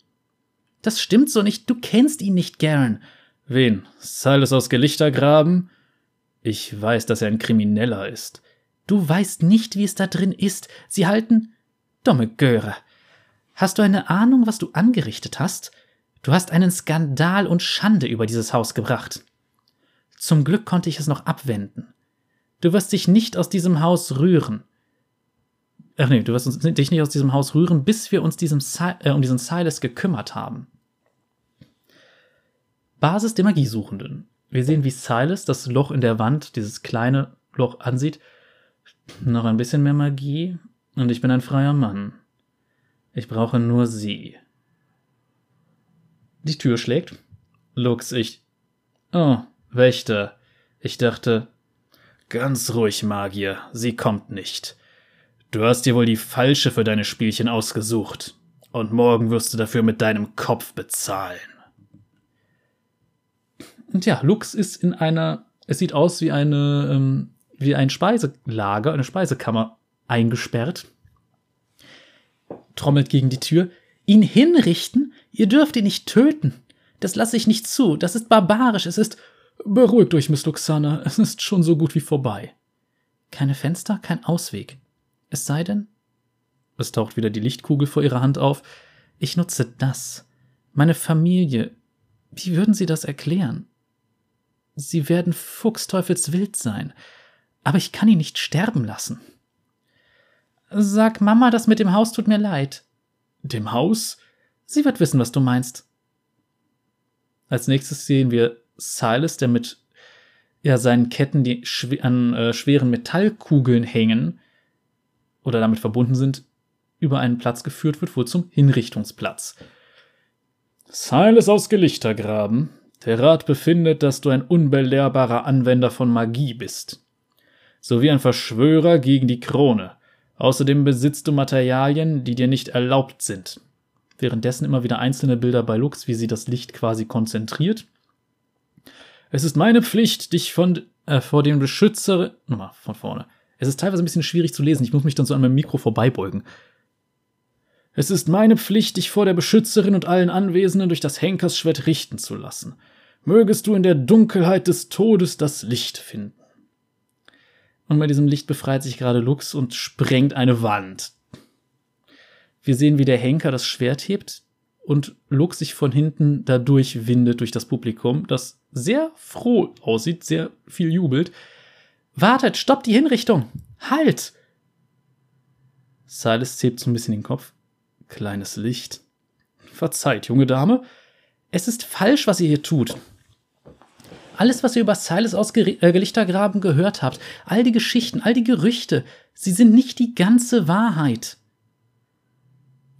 S1: Das stimmt so nicht. Du kennst ihn nicht, Garen. Wen? Silas aus Gelichtergraben? Ich weiß, dass er ein Krimineller ist. Du weißt nicht, wie es da drin ist. Sie halten. Dumme Göre. Hast du eine Ahnung, was du angerichtet hast? Du hast einen Skandal und Schande über dieses Haus gebracht. Zum Glück konnte ich es noch abwenden. Du wirst dich nicht aus diesem Haus rühren. Ach nee, du wirst dich nicht aus diesem Haus rühren, bis wir uns diesem äh, um diesen Silas gekümmert haben. Basis der Magiesuchenden. Wir sehen, wie Silas das Loch in der Wand, dieses kleine Loch ansieht. Noch ein bisschen mehr Magie und ich bin ein freier Mann. Ich brauche nur sie. Die Tür schlägt. Lux, ich. Oh, Wächter. Ich dachte, Ganz ruhig, Magier, sie kommt nicht. Du hast dir wohl die falsche für deine Spielchen ausgesucht. Und morgen wirst du dafür mit deinem Kopf bezahlen. Und ja, Lux ist in einer, es sieht aus wie eine, ähm, wie ein Speiselager, eine Speisekammer eingesperrt. Trommelt gegen die Tür. Ihn hinrichten? Ihr dürft ihn nicht töten. Das lasse ich nicht zu. Das ist barbarisch. Es ist Beruhigt euch, Miss Luxana, es ist schon so gut wie vorbei. Keine Fenster, kein Ausweg. Es sei denn. Es taucht wieder die Lichtkugel vor ihrer Hand auf. Ich nutze das. Meine Familie. Wie würden Sie das erklären? Sie werden fuchsteufelswild sein. Aber ich kann ihn nicht sterben lassen. Sag Mama, das mit dem Haus tut mir leid. Dem Haus? Sie wird wissen, was du meinst. Als nächstes sehen wir Silas, der mit ja, seinen Ketten, die schw an äh, schweren Metallkugeln hängen oder damit verbunden sind, über einen Platz geführt wird, wohl zum Hinrichtungsplatz. Silas aus Gelichtergraben, der Rat befindet, dass du ein unbelehrbarer Anwender von Magie bist, sowie ein Verschwörer gegen die Krone. Außerdem besitzt du Materialien, die dir nicht erlaubt sind. Währenddessen immer wieder einzelne Bilder bei Lux, wie sie das Licht quasi konzentriert es ist meine Pflicht, dich von, äh, vor dem Beschützer. Nochmal von vorne. Es ist teilweise ein bisschen schwierig zu lesen. Ich muss mich dann so an meinem Mikro vorbeibeugen. Es ist meine Pflicht, dich vor der Beschützerin und allen Anwesenden durch das Henkersschwert richten zu lassen. Mögest du in der Dunkelheit des Todes das Licht finden. Und bei diesem Licht befreit sich gerade Lux und sprengt eine Wand. Wir sehen, wie der Henker das Schwert hebt und Lux sich von hinten dadurch windet durch das Publikum, das sehr froh aussieht, sehr viel jubelt. Wartet, stoppt die Hinrichtung! Halt! Silas zählt so ein bisschen den Kopf. Kleines Licht. Verzeiht, junge Dame. Es ist falsch, was ihr hier tut. Alles, was ihr über Silas aus Ger äh, Gelichtergraben gehört habt, all die Geschichten, all die Gerüchte, sie sind nicht die ganze Wahrheit.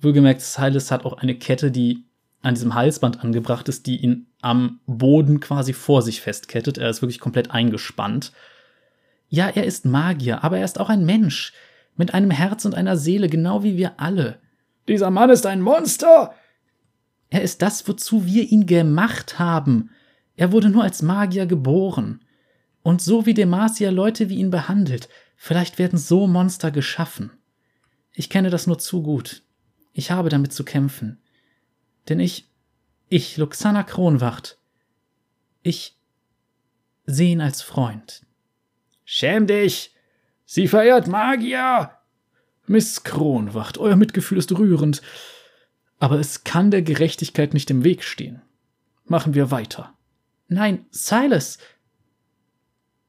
S1: Wohlgemerkt, Silas hat auch eine Kette, die an diesem Halsband angebracht ist, die ihn am Boden quasi vor sich festkettet. Er ist wirklich komplett eingespannt. Ja, er ist Magier, aber er ist auch ein Mensch. Mit einem Herz und einer Seele, genau wie wir alle. Dieser Mann ist ein Monster! Er ist das, wozu wir ihn gemacht haben. Er wurde nur als Magier geboren. Und so wie Demacia Leute wie ihn behandelt, vielleicht werden so Monster geschaffen. Ich kenne das nur zu gut. Ich habe damit zu kämpfen. Denn ich, ich, Luxana Kronwacht, ich sehe ihn als Freund. Schäm dich! Sie verehrt Magier! Miss Kronwacht, euer Mitgefühl ist rührend, aber es kann der Gerechtigkeit nicht im Weg stehen. machen wir weiter. Nein, Silas!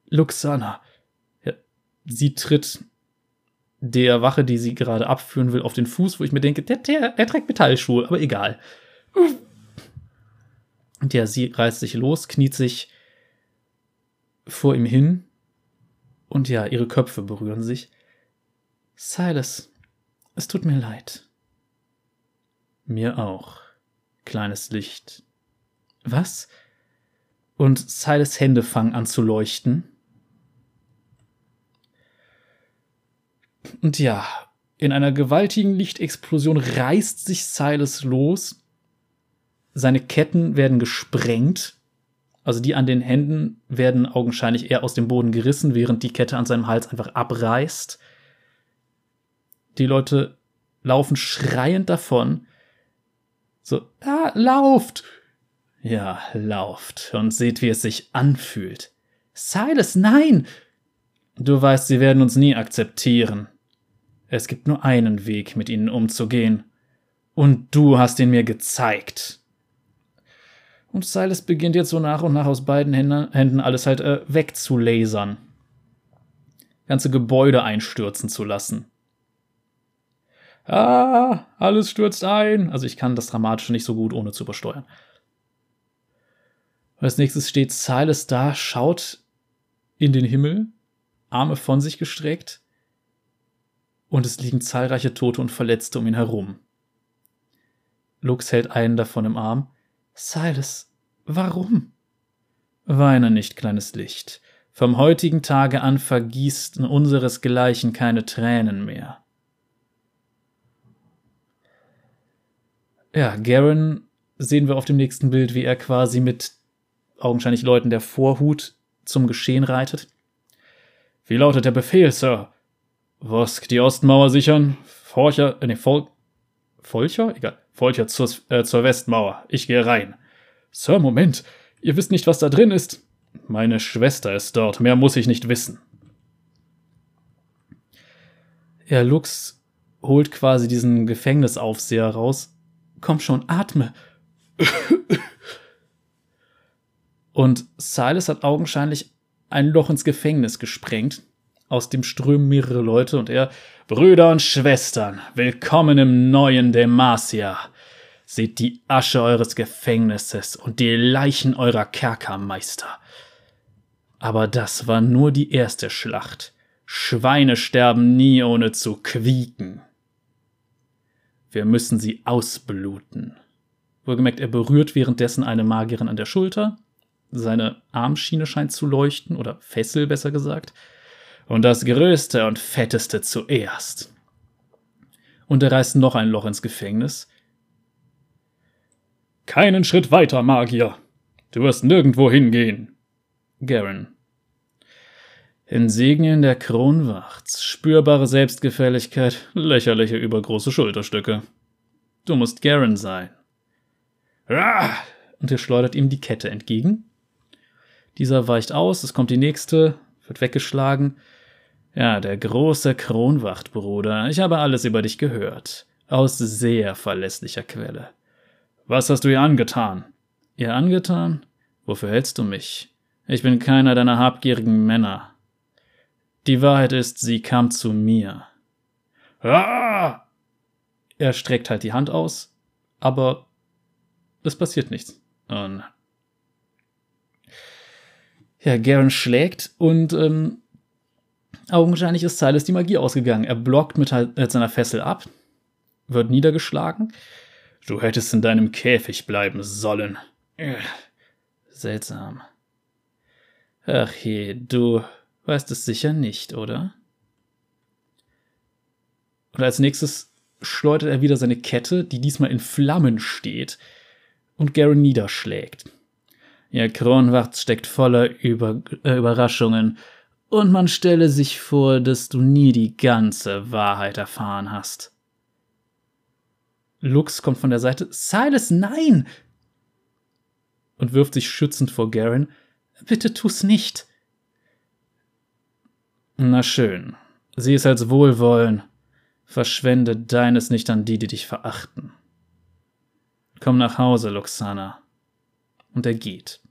S1: Luxana. Sie tritt der Wache, die sie gerade abführen will, auf den Fuß, wo ich mir denke, der, der, der trägt Metallschuhe, aber egal. Und ja, sie reißt sich los, kniet sich vor ihm hin und ja, ihre Köpfe berühren sich. Silas, es tut mir leid. Mir auch, kleines Licht. Was? Und Silas Hände fangen an zu leuchten. Und ja, in einer gewaltigen Lichtexplosion reißt sich Silas los. Seine Ketten werden gesprengt. Also die an den Händen werden augenscheinlich eher aus dem Boden gerissen, während die Kette an seinem Hals einfach abreißt. Die Leute laufen schreiend davon. So, ah, lauft! Ja, lauft und seht, wie es sich anfühlt. Silas, nein! Du weißt, sie werden uns nie akzeptieren. Es gibt nur einen Weg, mit ihnen umzugehen. Und du hast ihn mir gezeigt. Und Silas beginnt jetzt so nach und nach aus beiden Händen alles halt äh, wegzulasern. Ganze Gebäude einstürzen zu lassen. Ah, alles stürzt ein. Also ich kann das Dramatische nicht so gut, ohne zu übersteuern. Als nächstes steht Silas da, schaut in den Himmel, Arme von sich gestreckt, und es liegen zahlreiche Tote und Verletzte um ihn herum. Lux hält einen davon im Arm. Silas, warum? Weine nicht, kleines Licht. Vom heutigen Tage an vergießt unseresgleichen keine Tränen mehr. Ja, Garen sehen wir auf dem nächsten Bild, wie er quasi mit augenscheinlich Leuten der Vorhut zum Geschehen reitet. Wie lautet der Befehl, Sir? Wosk die Ostmauer sichern, Forcher, äh, nee, Fol Folcher? Egal. Folcher zur, äh, zur Westmauer. Ich gehe rein. Sir, Moment. Ihr wisst nicht, was da drin ist. Meine Schwester ist dort. Mehr muss ich nicht wissen. Ja, Lux holt quasi diesen Gefängnisaufseher raus Komm schon, atme. Und Silas hat augenscheinlich ein Loch ins Gefängnis gesprengt. Aus dem strömen mehrere Leute und er, Brüder und Schwestern, willkommen im neuen Demacia. Seht die Asche eures Gefängnisses und die Leichen eurer Kerkermeister. Aber das war nur die erste Schlacht. Schweine sterben nie ohne zu quieken. Wir müssen sie ausbluten. Wohlgemerkt, er berührt währenddessen eine Magierin an der Schulter. Seine Armschiene scheint zu leuchten, oder Fessel besser gesagt. Und das Größte und Fetteste zuerst. Und er reißt noch ein Loch ins Gefängnis. Keinen Schritt weiter, Magier. Du wirst nirgendwo hingehen. Garen. Insignien der Kronwacht, spürbare Selbstgefälligkeit, lächerliche übergroße Schulterstücke. Du musst Garen sein. Ah! Und er schleudert ihm die Kette entgegen. Dieser weicht aus, es kommt die nächste, wird weggeschlagen. Ja, der große Kronwachtbruder, ich habe alles über dich gehört. Aus sehr verlässlicher Quelle. Was hast du ihr angetan? Ihr angetan? Wofür hältst du mich? Ich bin keiner deiner habgierigen Männer. Die Wahrheit ist, sie kam zu mir. Ah! Er streckt halt die Hand aus, aber es passiert nichts. Und ja, Garen schlägt und ähm, augenscheinlich ist Silas die Magie ausgegangen. Er blockt mit, mit seiner Fessel ab, wird niedergeschlagen. Du hättest in deinem Käfig bleiben sollen. Seltsam. Ach je, du Weißt es sicher nicht, oder? Und als nächstes schleudert er wieder seine Kette, die diesmal in Flammen steht, und Garen niederschlägt. Ihr Kronwacht steckt voller Über äh, Überraschungen, und man stelle sich vor, dass du nie die ganze Wahrheit erfahren hast. Lux kommt von der Seite. Silas, nein! Und wirft sich schützend vor Garen. Bitte tu's nicht. Na schön. Sieh es als Wohlwollen. Verschwende deines nicht an die, die dich verachten. Komm nach Hause, Luxana. Und er geht.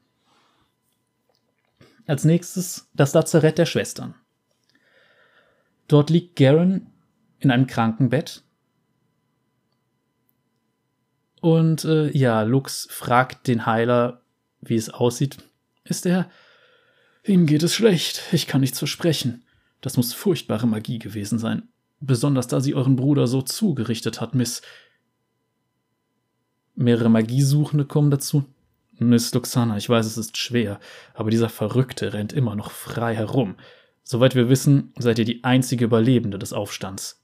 S1: Als nächstes das Lazarett der Schwestern. Dort liegt Garen in einem Krankenbett. Und äh, ja, Lux fragt den Heiler, wie es aussieht. Ist er? Ihm geht es schlecht. Ich kann nicht so sprechen. Das muss furchtbare Magie gewesen sein. Besonders da sie euren Bruder so zugerichtet hat, Miss. Mehrere Magiesuchende kommen dazu. Miss Luxana, ich weiß, es ist schwer, aber dieser Verrückte rennt immer noch frei herum. Soweit wir wissen, seid ihr die einzige Überlebende des Aufstands.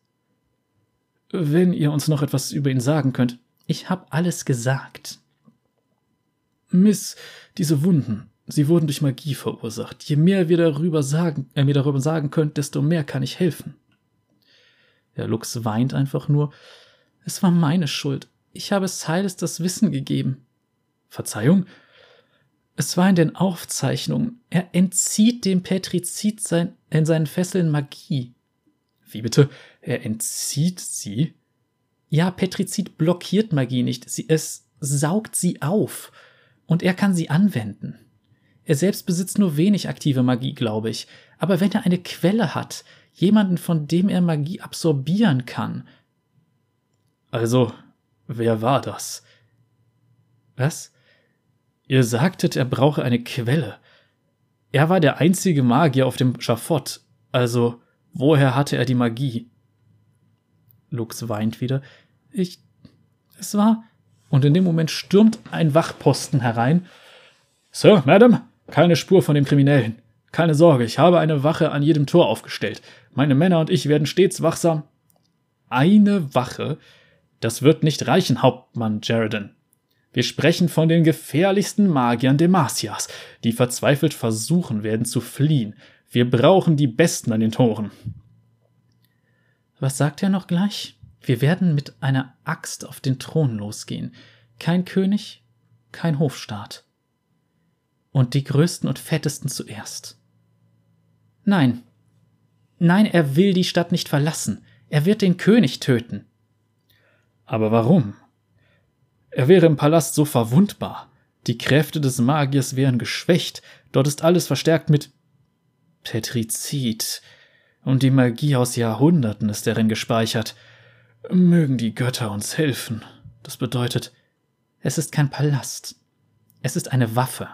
S1: Wenn ihr uns noch etwas über ihn sagen könnt. Ich hab alles gesagt. Miss, diese Wunden, sie wurden durch Magie verursacht. Je mehr wir darüber sagen, äh, mir darüber sagen könnt, desto mehr kann ich helfen. Der Lux weint einfach nur. Es war meine Schuld. Ich habe Silas das Wissen gegeben. Verzeihung? Es war in den Aufzeichnungen. Er entzieht dem Petrizid sein, in seinen Fesseln Magie. Wie bitte? Er entzieht sie? Ja, Petrizid blockiert Magie nicht. Sie, es saugt sie auf. Und er kann sie anwenden. Er selbst besitzt nur wenig aktive Magie, glaube ich. Aber wenn er eine Quelle hat, jemanden, von dem er Magie absorbieren kann. Also, wer war das? Was? Ihr sagtet, er brauche eine Quelle. Er war der einzige Magier auf dem Schafott. Also, woher hatte er die Magie? Lux weint wieder. Ich. Es war. Und in dem Moment stürmt ein Wachposten herein. Sir, Madam, keine Spur von dem Kriminellen. Keine Sorge, ich habe eine Wache an jedem Tor aufgestellt. Meine Männer und ich werden stets wachsam. Eine Wache? Das wird nicht reichen, Hauptmann Jaredon. Wir sprechen von den gefährlichsten Magiern Demasias, die verzweifelt versuchen werden zu fliehen. Wir brauchen die Besten an den Toren. Was sagt er noch gleich? Wir werden mit einer Axt auf den Thron losgehen. Kein König, kein Hofstaat. Und die Größten und Fettesten zuerst. Nein. Nein, er will die Stadt nicht verlassen. Er wird den König töten. Aber warum? Er wäre im Palast so verwundbar. Die Kräfte des Magiers wären geschwächt. Dort ist alles verstärkt mit Petrizid. Und die Magie aus Jahrhunderten ist darin gespeichert. Mögen die Götter uns helfen. Das bedeutet, es ist kein Palast. Es ist eine Waffe.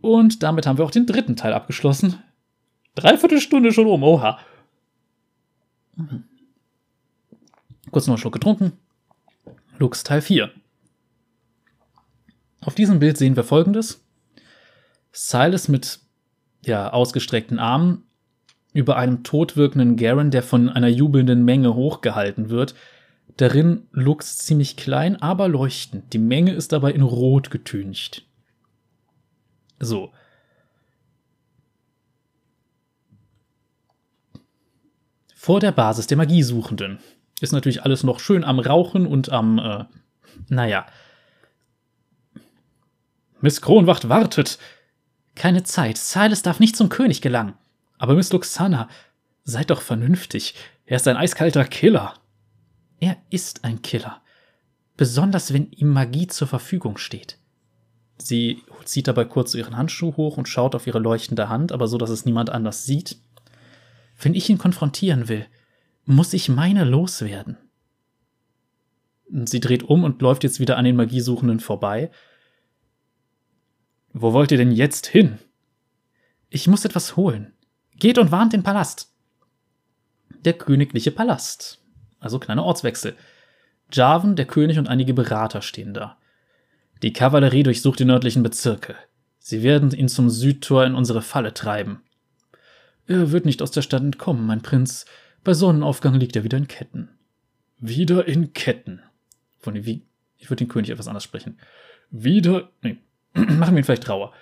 S1: Und damit haben wir auch den dritten Teil abgeschlossen. Dreiviertel Stunde schon um, oha. Kurz noch einen Schluck getrunken. Lux Teil 4. Auf diesem Bild sehen wir folgendes. Silas mit ja, ausgestreckten Armen über einem todwirkenden Garen, der von einer jubelnden Menge hochgehalten wird. Darin Lux ziemlich klein, aber leuchtend. Die Menge ist dabei in Rot getüncht. So. Vor der Basis der Magiesuchenden ist natürlich alles noch schön am Rauchen und am, äh, naja. Miss Kronwacht wartet. Keine Zeit. Silas darf nicht zum König gelangen. Aber Miss Luxana, seid doch vernünftig. Er ist ein eiskalter Killer. Er ist ein Killer. Besonders wenn ihm Magie zur Verfügung steht. Sie zieht dabei kurz ihren Handschuh hoch und schaut auf ihre leuchtende Hand, aber so, dass es niemand anders sieht. Wenn ich ihn konfrontieren will, muss ich meine loswerden? Sie dreht um und läuft jetzt wieder an den Magiesuchenden vorbei. Wo wollt ihr denn jetzt hin? Ich muss etwas holen. Geht und warnt den Palast. Der königliche Palast. Also kleiner Ortswechsel. Jarvan, der König und einige Berater stehen da. Die Kavallerie durchsucht die nördlichen Bezirke. Sie werden ihn zum Südtor in unsere Falle treiben. Er wird nicht aus der Stadt entkommen, mein Prinz. Bei Sonnenaufgang liegt er wieder in Ketten. Wieder in Ketten. Von wie, ich würde den König etwas anders sprechen. Wieder, nee, [clears throat] machen wir ihn vielleicht trauer.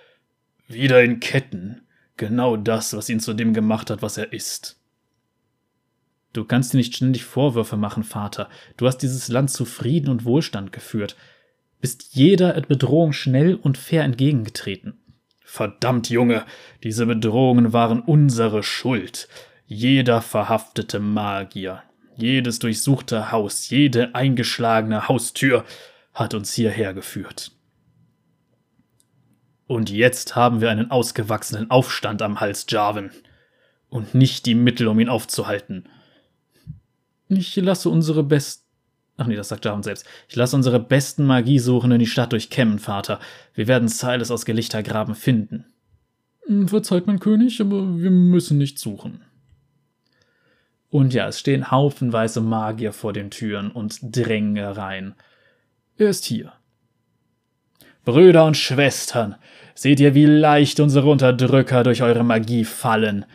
S1: Wieder in Ketten. Genau das, was ihn zu dem gemacht hat, was er ist. Du kannst dir nicht ständig Vorwürfe machen, Vater. Du hast dieses Land zu Frieden und Wohlstand geführt. Bist jeder Bedrohung schnell und fair entgegengetreten. Verdammt, Junge, diese Bedrohungen waren unsere Schuld. Jeder verhaftete Magier, jedes durchsuchte Haus, jede eingeschlagene Haustür hat uns hierher geführt.
S2: Und jetzt haben wir einen ausgewachsenen Aufstand am Hals, Jarvan. Und nicht die Mittel, um ihn aufzuhalten.
S1: Ich lasse unsere besten. Ach nee, das sagt Jarvan selbst. Ich lasse unsere besten Magiesuchenden die Stadt durchkämmen, Vater. Wir werden Silas aus Gelichtergraben finden.
S2: Verzeiht mein König, aber wir müssen nicht suchen.
S1: Und ja, es stehen haufenweise Magier vor den Türen und drängen herein.
S2: Er ist hier.
S1: Brüder und Schwestern, seht ihr, wie leicht unsere Unterdrücker durch eure Magie fallen?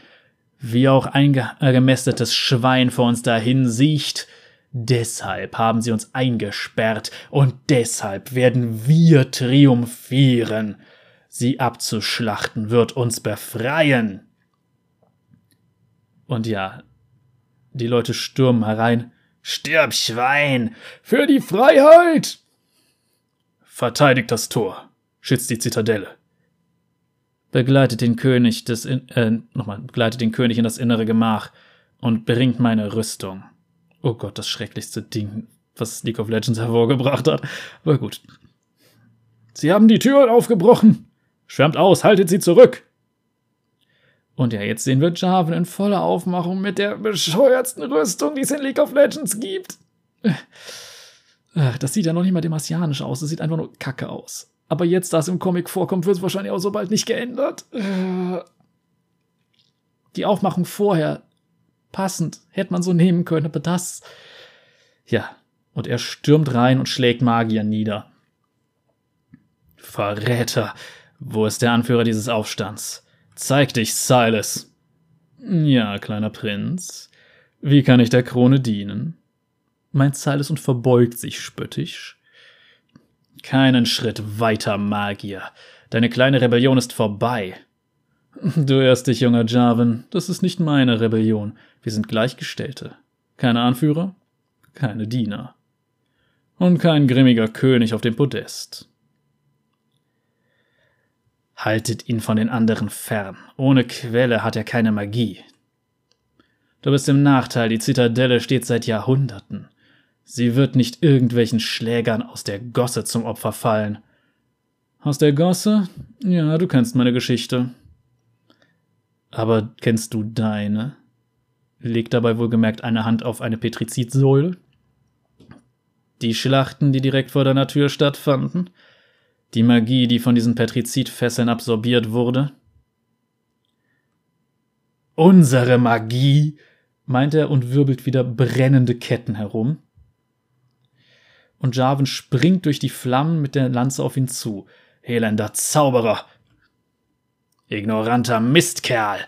S1: Wie auch ein gemästetes Schwein vor uns dahin siecht? Deshalb haben sie uns eingesperrt und deshalb werden wir triumphieren. Sie abzuschlachten wird uns befreien. Und ja, die Leute stürmen herein. Stirb, Schwein! Für die Freiheit!
S2: Verteidigt das Tor. Schützt die Zitadelle.
S1: Begleitet den König des, in äh, nochmal, begleitet den König in das innere Gemach und bringt meine Rüstung. Oh Gott, das schrecklichste Ding, was League of Legends [laughs] hervorgebracht hat. Aber gut.
S2: Sie haben die Tür aufgebrochen. Schwärmt aus, haltet sie zurück.
S1: Und ja, jetzt sehen wir Jarvan in voller Aufmachung mit der bescheuertsten Rüstung, die es in League of Legends gibt. Das sieht ja noch nicht mal demasianisch aus, das sieht einfach nur kacke aus. Aber jetzt, da es im Comic vorkommt, wird es wahrscheinlich auch so bald nicht geändert. Die Aufmachung vorher, passend, hätte man so nehmen können, aber das. Ja, und er stürmt rein und schlägt Magier nieder.
S2: Verräter, wo ist der Anführer dieses Aufstands? Zeig dich, Silas.
S1: Ja, kleiner Prinz. Wie kann ich der Krone dienen? meint Silas und verbeugt sich spöttisch.
S2: Keinen Schritt weiter, Magier. Deine kleine Rebellion ist vorbei.
S1: Du irrst dich, junger Jarvan. Das ist nicht meine Rebellion. Wir sind Gleichgestellte. Keine Anführer, keine Diener. Und kein grimmiger König auf dem Podest.
S2: Haltet ihn von den anderen fern. Ohne Quelle hat er keine Magie. Du bist im Nachteil, die Zitadelle steht seit Jahrhunderten. Sie wird nicht irgendwelchen Schlägern aus der Gosse zum Opfer fallen.
S1: Aus der Gosse? Ja, du kennst meine Geschichte.
S2: Aber kennst du deine? Legt dabei wohlgemerkt eine Hand auf eine Petrizidsäule. Die Schlachten, die direkt vor deiner Tür stattfanden? Die Magie, die von diesen Petrizidfesseln absorbiert wurde?
S1: Unsere Magie, meint er und wirbelt wieder brennende Ketten herum und Jarvan springt durch die Flammen mit der Lanze auf ihn zu.
S2: Elender Zauberer! Ignoranter Mistkerl!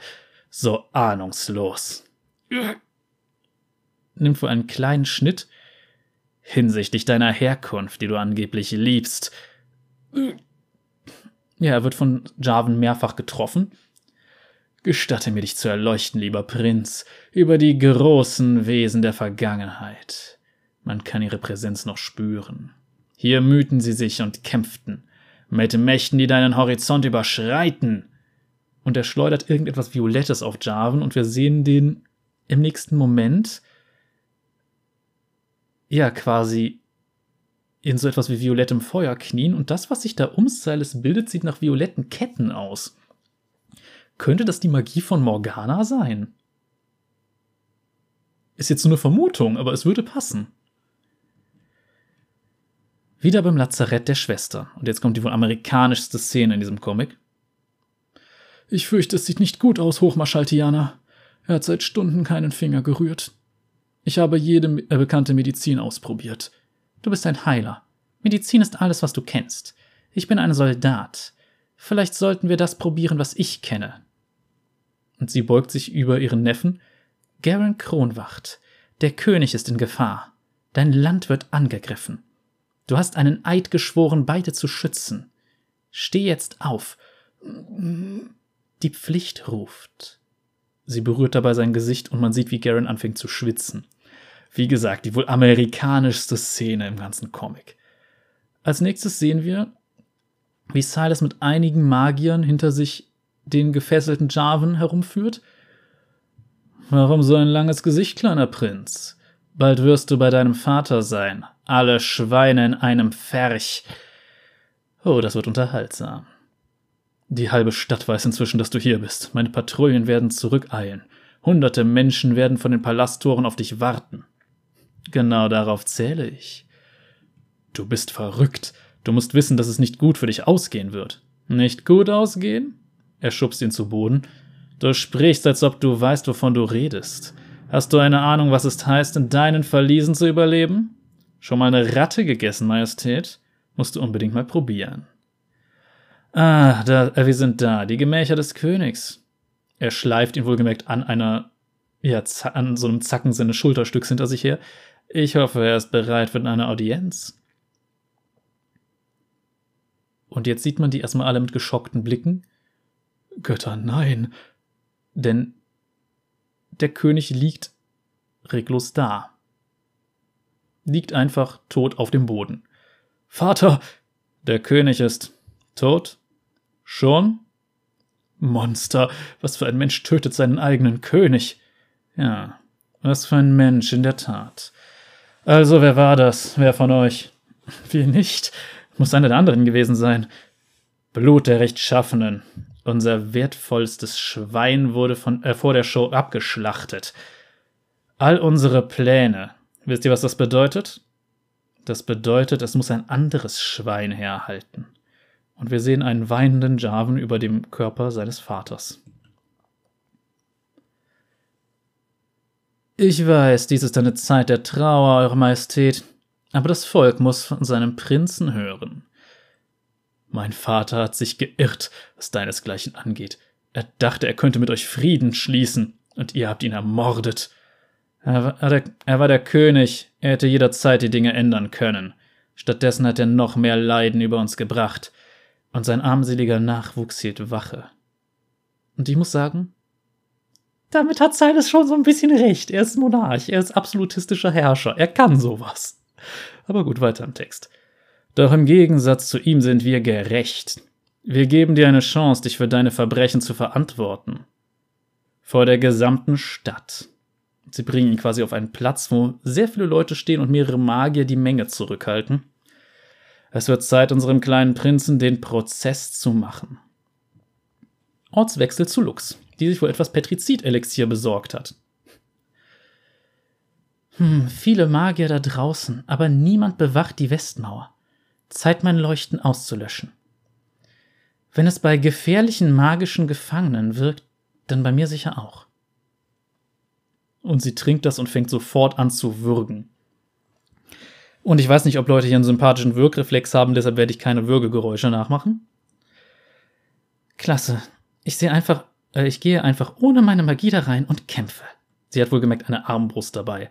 S2: So ahnungslos!
S1: Nimmt wohl einen kleinen Schnitt hinsichtlich deiner Herkunft, die du angeblich liebst. Ja, er wird von Jarvan mehrfach getroffen. Gestatte mir dich zu erleuchten, lieber Prinz, über die großen Wesen der Vergangenheit. Man kann ihre Präsenz noch spüren. Hier mühten sie sich und kämpften, mit Mächten, die deinen Horizont überschreiten. Und er schleudert irgendetwas Violettes auf Jarvan und wir sehen den im nächsten Moment ja quasi in so etwas wie violettem Feuer knien und das, was sich da um Silas bildet, sieht nach violetten Ketten aus. Könnte das die Magie von Morgana sein? Ist jetzt nur eine Vermutung, aber es würde passen. Wieder beim Lazarett der Schwester. Und jetzt kommt die wohl amerikanischste Szene in diesem Comic. Ich fürchte, es sieht nicht gut aus, Hochmarschall Tiana. Er hat seit Stunden keinen Finger gerührt. Ich habe jede äh, bekannte Medizin ausprobiert. Du bist ein Heiler. Medizin ist alles, was du kennst. Ich bin ein Soldat. Vielleicht sollten wir das probieren, was ich kenne. Und sie beugt sich über ihren Neffen. Garen Kronwacht. Der König ist in Gefahr. Dein Land wird angegriffen. Du hast einen Eid geschworen, beide zu schützen. Steh jetzt auf. Die Pflicht ruft. Sie berührt dabei sein Gesicht und man sieht, wie Garen anfängt zu schwitzen. Wie gesagt, die wohl amerikanischste Szene im ganzen Comic. Als nächstes sehen wir, wie Silas mit einigen Magiern hinter sich den gefesselten Jarvan herumführt. Warum so ein langes Gesicht, kleiner Prinz? Bald wirst du bei deinem Vater sein, alle Schweine in einem Ferch. Oh, das wird unterhaltsam. Die halbe Stadt weiß inzwischen, dass du hier bist. Meine Patrouillen werden zurückeilen. Hunderte Menschen werden von den Palasttoren auf dich warten. Genau darauf zähle ich. Du bist verrückt. Du musst wissen, dass es nicht gut für dich ausgehen wird. Nicht gut ausgehen? Er schubst ihn zu Boden. Du sprichst, als ob du weißt, wovon du redest. Hast du eine Ahnung, was es heißt, in deinen Verliesen zu überleben? Schon mal eine Ratte gegessen, Majestät? Musst du unbedingt mal probieren. Ah, da, äh, wir sind da, die Gemächer des Königs. Er schleift ihn wohlgemerkt an einer, ja, an so einem Zacken seines Schulterstücks hinter sich her. Ich hoffe, er ist bereit für eine Audienz. Und jetzt sieht man die erstmal alle mit geschockten Blicken. Götter, nein. Denn der König liegt reglos da. Liegt einfach tot auf dem Boden. Vater, der König ist tot? Schon? Monster, was für ein Mensch tötet seinen eigenen König? Ja, was für ein Mensch in der Tat. Also, wer war das? Wer von euch? [laughs] Wir nicht. Muss einer der anderen gewesen sein. Blut der Rechtschaffenen. Unser wertvollstes Schwein wurde von, äh, vor der Show abgeschlachtet. All unsere Pläne. Wisst ihr, was das bedeutet? Das bedeutet, es muss ein anderes Schwein herhalten. Und wir sehen einen weinenden Jarvan über dem Körper seines Vaters. Ich weiß, dies ist eine Zeit der Trauer, Eure Majestät, aber das Volk muss von seinem Prinzen hören. Mein Vater hat sich geirrt, was deinesgleichen angeht. Er dachte, er könnte mit euch Frieden schließen, und ihr habt ihn ermordet. Er war, der, er war der König, er hätte jederzeit die Dinge ändern können. Stattdessen hat er noch mehr Leiden über uns gebracht, und sein armseliger Nachwuchs hielt Wache. Und ich muss sagen, damit hat Silas schon so ein bisschen recht. Er ist Monarch, er ist absolutistischer Herrscher, er kann sowas. Aber gut, weiter im Text. Doch im Gegensatz zu ihm sind wir gerecht. Wir geben dir eine Chance, dich für deine Verbrechen zu verantworten. Vor der gesamten Stadt. Sie bringen ihn quasi auf einen Platz, wo sehr viele Leute stehen und mehrere Magier die Menge zurückhalten. Es wird Zeit, unserem kleinen Prinzen den Prozess zu machen. Ortswechsel zu Lux, die sich wohl etwas Petrizid-Elixier besorgt hat. Hm, viele Magier da draußen, aber niemand bewacht die Westmauer. Zeit, mein Leuchten auszulöschen. Wenn es bei gefährlichen magischen Gefangenen wirkt, dann bei mir sicher auch. Und sie trinkt das und fängt sofort an zu würgen. Und ich weiß nicht, ob Leute hier einen sympathischen Wirkreflex haben, deshalb werde ich keine Würgegeräusche nachmachen. Klasse. Ich sehe einfach, ich gehe einfach ohne meine Magie da rein und kämpfe. Sie hat wohlgemerkt eine Armbrust dabei.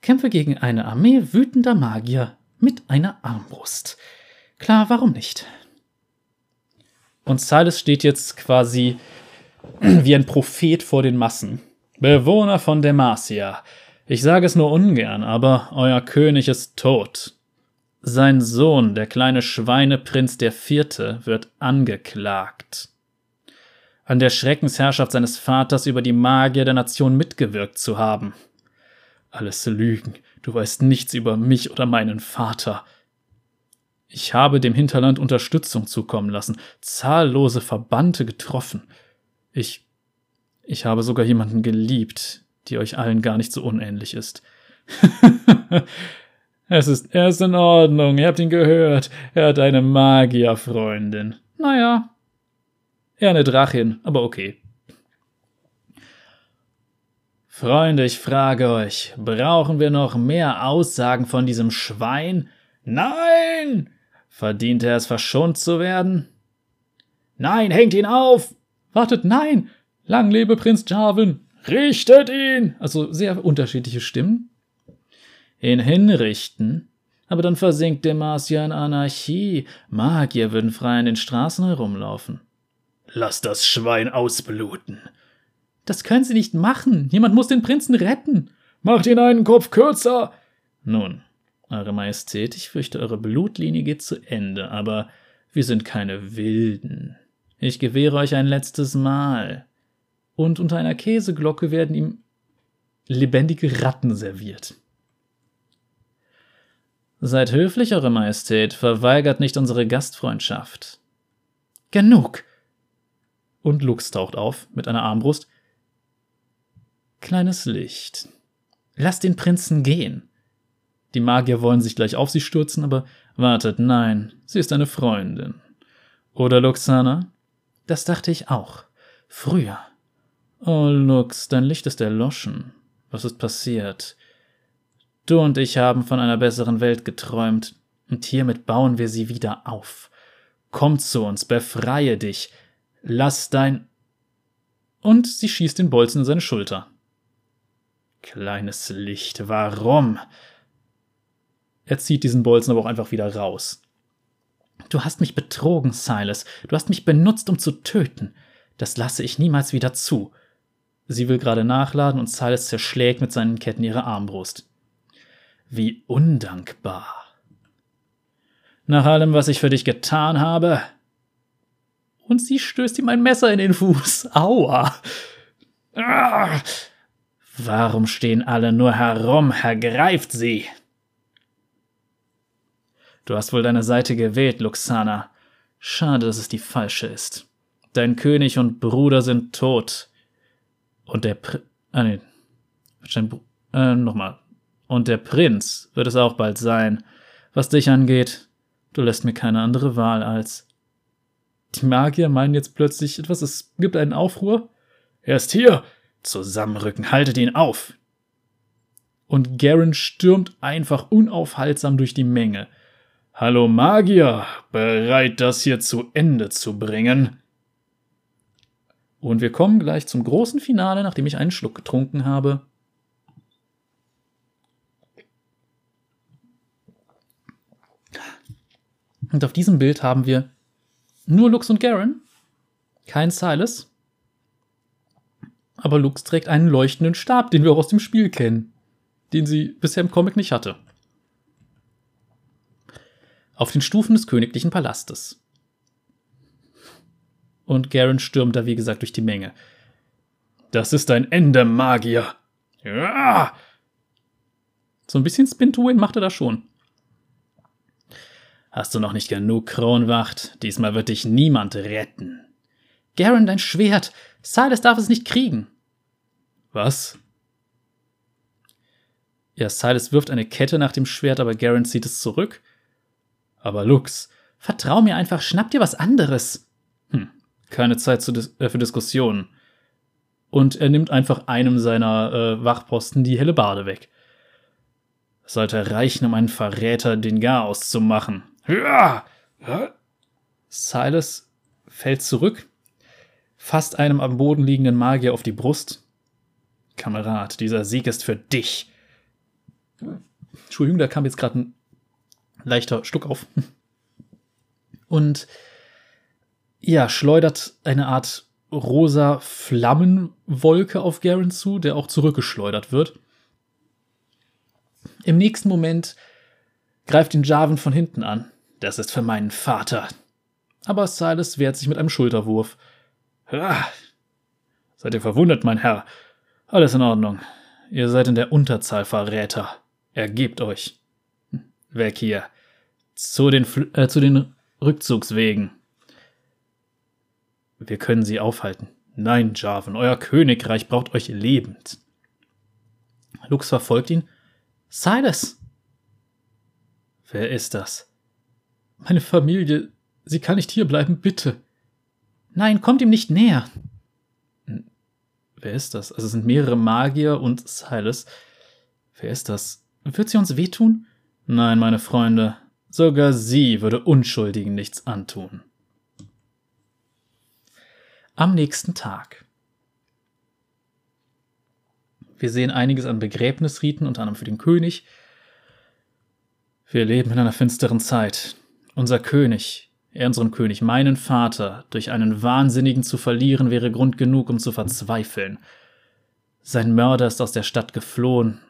S1: Kämpfe gegen eine Armee wütender Magier mit einer Armbrust. Klar, warum nicht? Und Silas steht jetzt quasi wie ein Prophet vor den Massen. Bewohner von Demacia, ich sage es nur ungern, aber euer König ist tot. Sein Sohn, der kleine Schweineprinz der Vierte, wird angeklagt. An der Schreckensherrschaft seines Vaters über die Magier der Nation mitgewirkt zu haben. Alles Lügen. Du weißt nichts über mich oder meinen Vater. Ich habe dem Hinterland Unterstützung zukommen lassen, zahllose Verbannte getroffen. Ich. Ich habe sogar jemanden geliebt, die euch allen gar nicht so unähnlich ist. [laughs] es ist, er ist in Ordnung, ihr habt ihn gehört. Er hat eine Magierfreundin. Naja. Er eine Drachin, aber okay. Freunde, ich frage euch, brauchen wir noch mehr Aussagen von diesem Schwein? Nein! Verdient er es, verschont zu werden? Nein, hängt ihn auf! Wartet, nein! Lang lebe Prinz Jarvan! Richtet ihn! Also sehr unterschiedliche Stimmen. Ihn hinrichten? Aber dann versinkt Demacia in Anarchie. Magier würden frei in den Straßen herumlaufen. Lass das Schwein ausbluten. Das können Sie nicht machen. Jemand muss den Prinzen retten. Macht ihn einen Kopf kürzer. Nun, Eure Majestät, ich fürchte, eure Blutlinie geht zu Ende, aber wir sind keine Wilden. Ich gewähre euch ein letztes Mal. Und unter einer Käseglocke werden ihm lebendige Ratten serviert. Seid höflich, Eure Majestät, verweigert nicht unsere Gastfreundschaft. Genug! Und Lux taucht auf mit einer Armbrust. Kleines Licht. Lass den Prinzen gehen. Die Magier wollen sich gleich auf sie stürzen, aber wartet, nein, sie ist eine Freundin. Oder Luxana? Das dachte ich auch. Früher. Oh, Lux, dein Licht ist erloschen. Was ist passiert? Du und ich haben von einer besseren Welt geträumt, und hiermit bauen wir sie wieder auf. Komm zu uns, befreie dich, lass dein. Und sie schießt den Bolzen in seine Schulter. Kleines Licht, warum? Er zieht diesen Bolzen aber auch einfach wieder raus. Du hast mich betrogen, Silas. Du hast mich benutzt, um zu töten. Das lasse ich niemals wieder zu. Sie will gerade nachladen und Silas zerschlägt mit seinen Ketten ihre Armbrust. Wie undankbar. Nach allem, was ich für dich getan habe. Und sie stößt ihm ein Messer in den Fuß. Aua. Ah. Warum stehen alle nur herum? Ergreift sie. Du hast wohl deine Seite gewählt, Luxana. Schade, dass es die falsche ist. Dein König und Bruder sind tot. Und der Pr ah, nee. Äh, nochmal. Und der Prinz wird es auch bald sein. Was dich angeht, du lässt mir keine andere Wahl als. Die Magier meinen jetzt plötzlich etwas, es gibt einen Aufruhr. Er ist hier! Zusammenrücken, haltet ihn auf! Und Garen stürmt einfach unaufhaltsam durch die Menge. Hallo Magier, bereit, das hier zu Ende zu bringen? Und wir kommen gleich zum großen Finale, nachdem ich einen Schluck getrunken habe. Und auf diesem Bild haben wir nur Lux und Garen, kein Silas. Aber Lux trägt einen leuchtenden Stab, den wir auch aus dem Spiel kennen, den sie bisher im Comic nicht hatte auf den Stufen des königlichen Palastes. Und Garen stürmt da, wie gesagt, durch die Menge. Das ist ein Ende, Magier. Ja! So ein bisschen Spin-to-Win macht er da schon. Hast du noch nicht genug, Kronwacht? Diesmal wird dich niemand retten. Garen, dein Schwert! Silas darf es nicht kriegen. Was? Ja, Silas wirft eine Kette nach dem Schwert, aber Garen zieht es zurück. Aber Lux, vertrau mir einfach, schnapp dir was anderes. Hm, keine Zeit dis äh, für Diskussionen. Und er nimmt einfach einem seiner äh, Wachposten die helle Bade weg. Das sollte reichen, um einen Verräter den Garaus zu machen. Ja! Silas fällt zurück, fasst einem am Boden liegenden Magier auf die Brust. Kamerad, dieser Sieg ist für dich. Entschuldigung, da kam jetzt gerade ein leichter Stuck auf. [laughs] Und ja, schleudert eine Art rosa Flammenwolke auf Garen zu, der auch zurückgeschleudert wird. Im nächsten Moment greift ihn Jarvan von hinten an. Das ist für meinen Vater. Aber Silas wehrt sich mit einem Schulterwurf. Ah, seid ihr verwundert, mein Herr? Alles in Ordnung. Ihr seid in der Unterzahl Verräter. Ergebt euch. Weg hier. Zu den, äh, zu den Rückzugswegen. Wir können sie aufhalten. Nein, Jarvan, euer Königreich braucht euch lebend. Lux verfolgt ihn. Silas! Wer ist das? Meine Familie. Sie kann nicht hierbleiben, bitte. Nein, kommt ihm nicht näher. Hm, wer ist das? Also es sind mehrere Magier und Silas. Wer ist das? Wird sie uns wehtun? Nein, meine Freunde, sogar sie würde Unschuldigen nichts antun. Am nächsten Tag. Wir sehen einiges an Begräbnisriten, unter anderem für den König. Wir leben in einer finsteren Zeit. Unser König, er unseren König, meinen Vater, durch einen Wahnsinnigen zu verlieren, wäre Grund genug, um zu verzweifeln. Sein Mörder ist aus der Stadt geflohen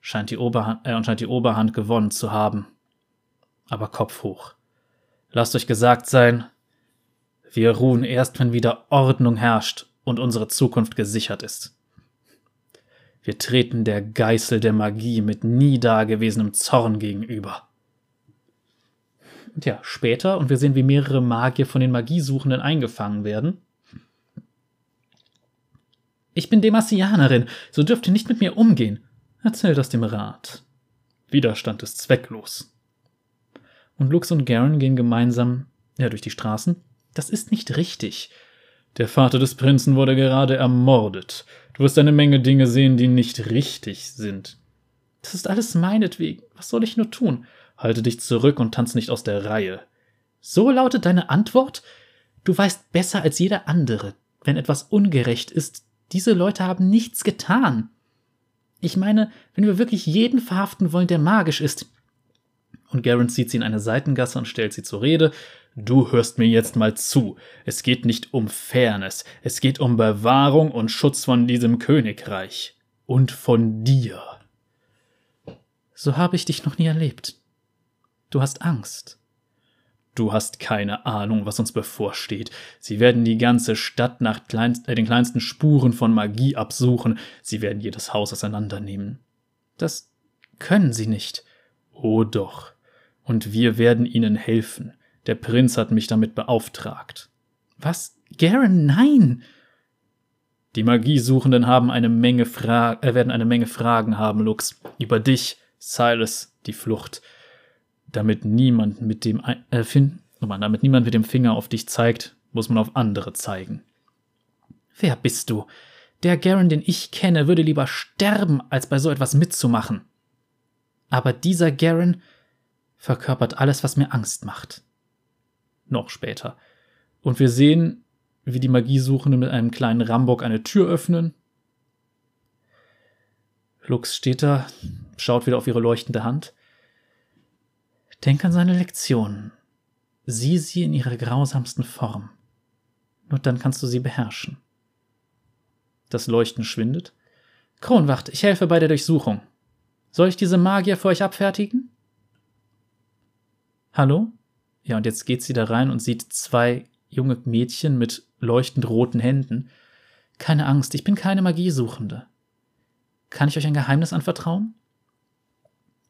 S1: scheint die Oberhand, äh, und scheint die Oberhand gewonnen zu haben. Aber Kopf hoch. Lasst euch gesagt sein, wir ruhen erst, wenn wieder Ordnung herrscht und unsere Zukunft gesichert ist. Wir treten der Geißel der Magie mit nie dagewesenem Zorn gegenüber. Und ja, später, und wir sehen, wie mehrere Magier von den Magiesuchenden eingefangen werden.
S2: Ich bin Demasianerin, so dürft ihr nicht mit mir umgehen. Erzähl das dem Rat. Widerstand ist zwecklos. Und Lux und Garen gehen gemeinsam, ja, durch die Straßen. Das ist nicht richtig. Der Vater des Prinzen wurde gerade ermordet. Du wirst eine Menge Dinge sehen, die nicht richtig sind. Das ist alles meinetwegen. Was soll ich nur tun? Halte dich zurück und tanz nicht aus der Reihe. So lautet deine Antwort? Du weißt besser als jeder andere, wenn etwas ungerecht ist. Diese Leute haben nichts getan. Ich meine, wenn wir wirklich jeden verhaften wollen, der magisch ist. Und Garen zieht sie in eine Seitengasse und stellt sie zur Rede. Du hörst mir jetzt mal zu. Es geht nicht um Fairness. Es geht um Bewahrung und Schutz von diesem Königreich. Und von dir. So habe ich dich noch nie erlebt. Du hast Angst. Du hast keine Ahnung, was uns bevorsteht. Sie werden die ganze Stadt nach kleinst, äh, den kleinsten Spuren von Magie absuchen. Sie werden jedes Haus auseinandernehmen. Das können sie nicht. Oh doch. Und wir werden ihnen helfen. Der Prinz hat mich damit beauftragt. Was? Garen, nein! Die Magiesuchenden haben eine Menge Fra äh, werden eine Menge Fragen haben, Lux. Über dich, Silas, die Flucht damit niemand mit dem äh, fin damit niemand mit dem Finger auf dich zeigt, muss man auf andere zeigen. Wer bist du? Der Garen, den ich kenne, würde lieber sterben, als bei so etwas mitzumachen. Aber dieser Garen verkörpert alles, was mir Angst macht. Noch später. Und wir sehen, wie die Magiesuchenden mit einem kleinen Rambock eine Tür öffnen. Lux steht da, schaut wieder auf ihre leuchtende Hand. Denk an seine Lektionen. Sieh sie in ihrer grausamsten Form. Nur dann kannst du sie beherrschen. Das Leuchten schwindet. Kronwacht, ich helfe bei der Durchsuchung. Soll ich diese Magier für euch abfertigen? Hallo? Ja, und jetzt geht sie da rein und sieht zwei junge Mädchen mit leuchtend roten Händen. Keine Angst, ich bin keine Magiesuchende. Kann ich euch ein Geheimnis anvertrauen?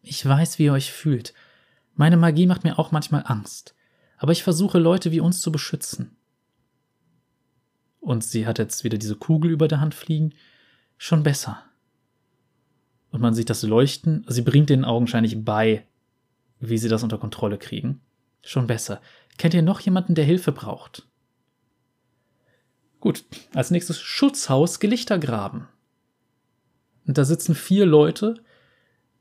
S2: Ich weiß, wie ihr euch fühlt. Meine Magie macht mir auch manchmal Angst, aber ich versuche Leute wie uns zu beschützen. Und sie hat jetzt wieder diese Kugel über der Hand fliegen. Schon besser. Und man sieht das Leuchten. Sie bringt den augenscheinlich bei, wie sie das unter Kontrolle kriegen. Schon besser. Kennt ihr noch jemanden, der Hilfe braucht? Gut, als nächstes Schutzhaus Gelichtergraben. Und da sitzen vier Leute,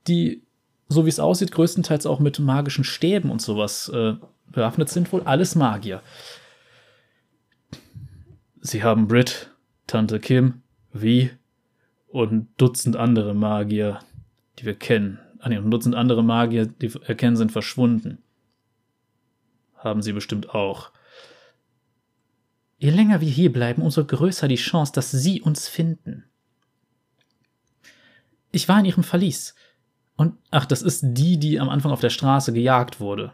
S2: die so wie es aussieht, größtenteils auch mit magischen Stäben und sowas äh, bewaffnet sind, wohl alles Magier. Sie haben Brit, Tante Kim, Vi und Dutzend andere Magier, die wir kennen. Ah, nee, ein Dutzend andere Magier, die wir erkennen, sind verschwunden. Haben sie bestimmt auch. Je länger wir hier bleiben, umso größer die Chance, dass sie uns finden. Ich war in ihrem Verlies. Und ach, das ist die, die am Anfang auf der Straße gejagt wurde.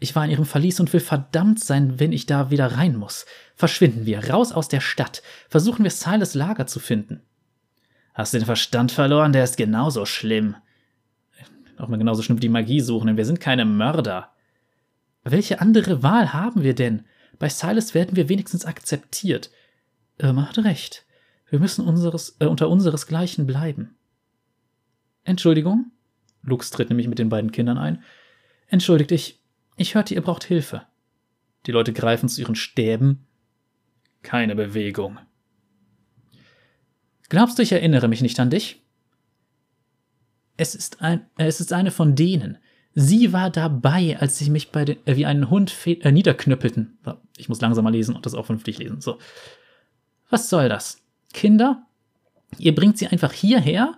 S2: Ich war in ihrem Verlies und will verdammt sein, wenn ich da wieder rein muss. Verschwinden wir, raus aus der Stadt. Versuchen wir Silas Lager zu finden. Hast den Verstand verloren? Der ist genauso schlimm. Auch mal genauso schlimm wie die Magie suchen, denn wir sind keine Mörder. Welche andere Wahl haben wir denn? Bei Silas werden wir wenigstens akzeptiert. Irma hat recht. Wir müssen unseres, äh, unter unseresgleichen bleiben. Entschuldigung? Lux tritt nämlich mit den beiden Kindern ein. Entschuldigt, ich. Ich hörte, ihr braucht Hilfe. Die Leute greifen zu ihren Stäben. Keine Bewegung. Glaubst du, ich erinnere mich nicht an dich? Es ist, ein, es ist eine von denen. Sie war dabei, als sie mich bei den, äh, wie einen Hund äh, niederknüppelten. Ich muss langsamer lesen und das auch vernünftig lesen. So. Was soll das? Kinder? Ihr bringt sie einfach hierher?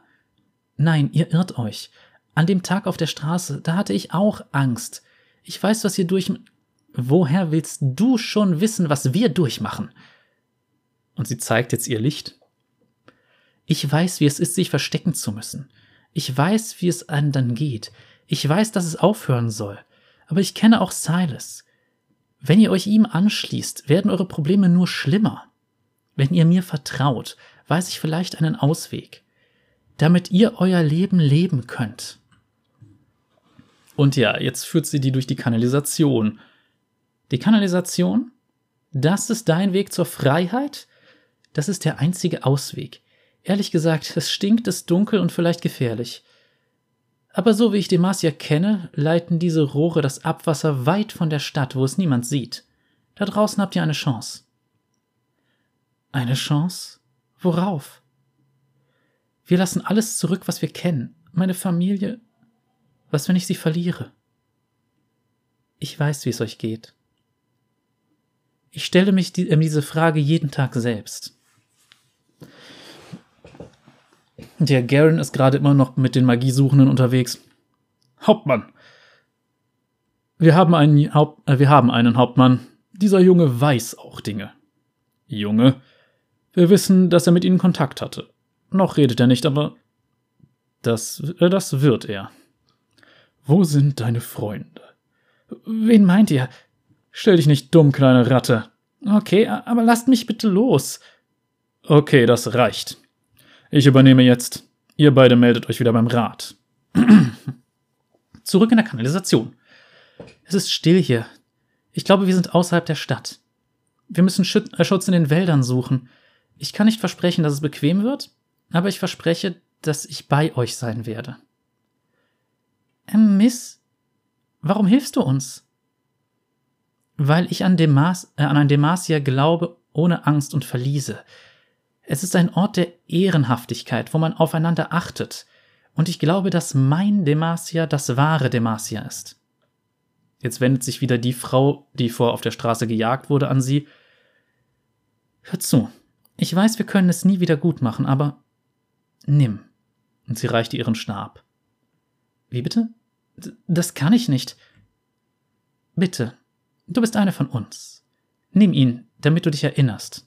S2: Nein, ihr irrt euch. An dem Tag auf der Straße, da hatte ich auch Angst. Ich weiß, was ihr durch. Woher willst du schon wissen, was wir durchmachen? Und sie zeigt jetzt ihr Licht. Ich weiß, wie es ist, sich verstecken zu müssen. Ich weiß, wie es einem dann geht. Ich weiß, dass es aufhören soll. Aber ich kenne auch Silas. Wenn ihr euch ihm anschließt, werden eure Probleme nur schlimmer. Wenn ihr mir vertraut, weiß ich vielleicht einen Ausweg damit ihr euer Leben leben könnt. Und ja, jetzt führt sie die durch die Kanalisation. Die Kanalisation, das ist dein Weg zur Freiheit?
S1: Das ist der einzige Ausweg. Ehrlich gesagt, es stinkt, ist dunkel und vielleicht gefährlich. Aber so wie ich Demacia kenne, leiten diese Rohre das Abwasser weit von der Stadt, wo es niemand sieht. Da draußen habt ihr eine Chance. Eine Chance? Worauf? Wir lassen alles zurück, was wir kennen. Meine Familie. Was, wenn ich sie verliere? Ich weiß, wie es euch geht. Ich stelle mich die, äh, diese Frage jeden Tag selbst. Der Garen ist gerade immer noch mit den Magiesuchenden unterwegs. Hauptmann. Wir haben einen, Haupt, äh, wir haben einen Hauptmann. Dieser Junge weiß auch Dinge. Junge? Wir wissen, dass er mit ihnen Kontakt hatte. Noch redet er nicht, aber das, äh, das wird er. Wo sind deine Freunde? Wen meint ihr? Stell dich nicht dumm, kleine Ratte. Okay, aber lasst mich bitte los. Okay, das reicht. Ich übernehme jetzt. Ihr beide meldet euch wieder beim Rat. [clears throat] Zurück in der Kanalisation. Es ist still hier. Ich glaube, wir sind außerhalb der Stadt. Wir müssen äh, Schutz in den Wäldern suchen. Ich kann nicht versprechen, dass es bequem wird, aber ich verspreche, dass ich bei euch sein werde. Ähm, Miss, warum hilfst du uns? Weil ich an, Demas, äh, an ein Demacia glaube, ohne Angst und Verliese. Es ist ein Ort der Ehrenhaftigkeit, wo man aufeinander achtet. Und ich glaube, dass mein Demacia das wahre Demacia ist. Jetzt wendet sich wieder die Frau, die vor auf der Straße gejagt wurde, an sie. Hör zu. Ich weiß, wir können es nie wieder gut machen, aber nimm und sie reichte ihren Stab. Wie bitte? D das kann ich nicht. Bitte, du bist eine von uns. Nimm ihn, damit du dich erinnerst.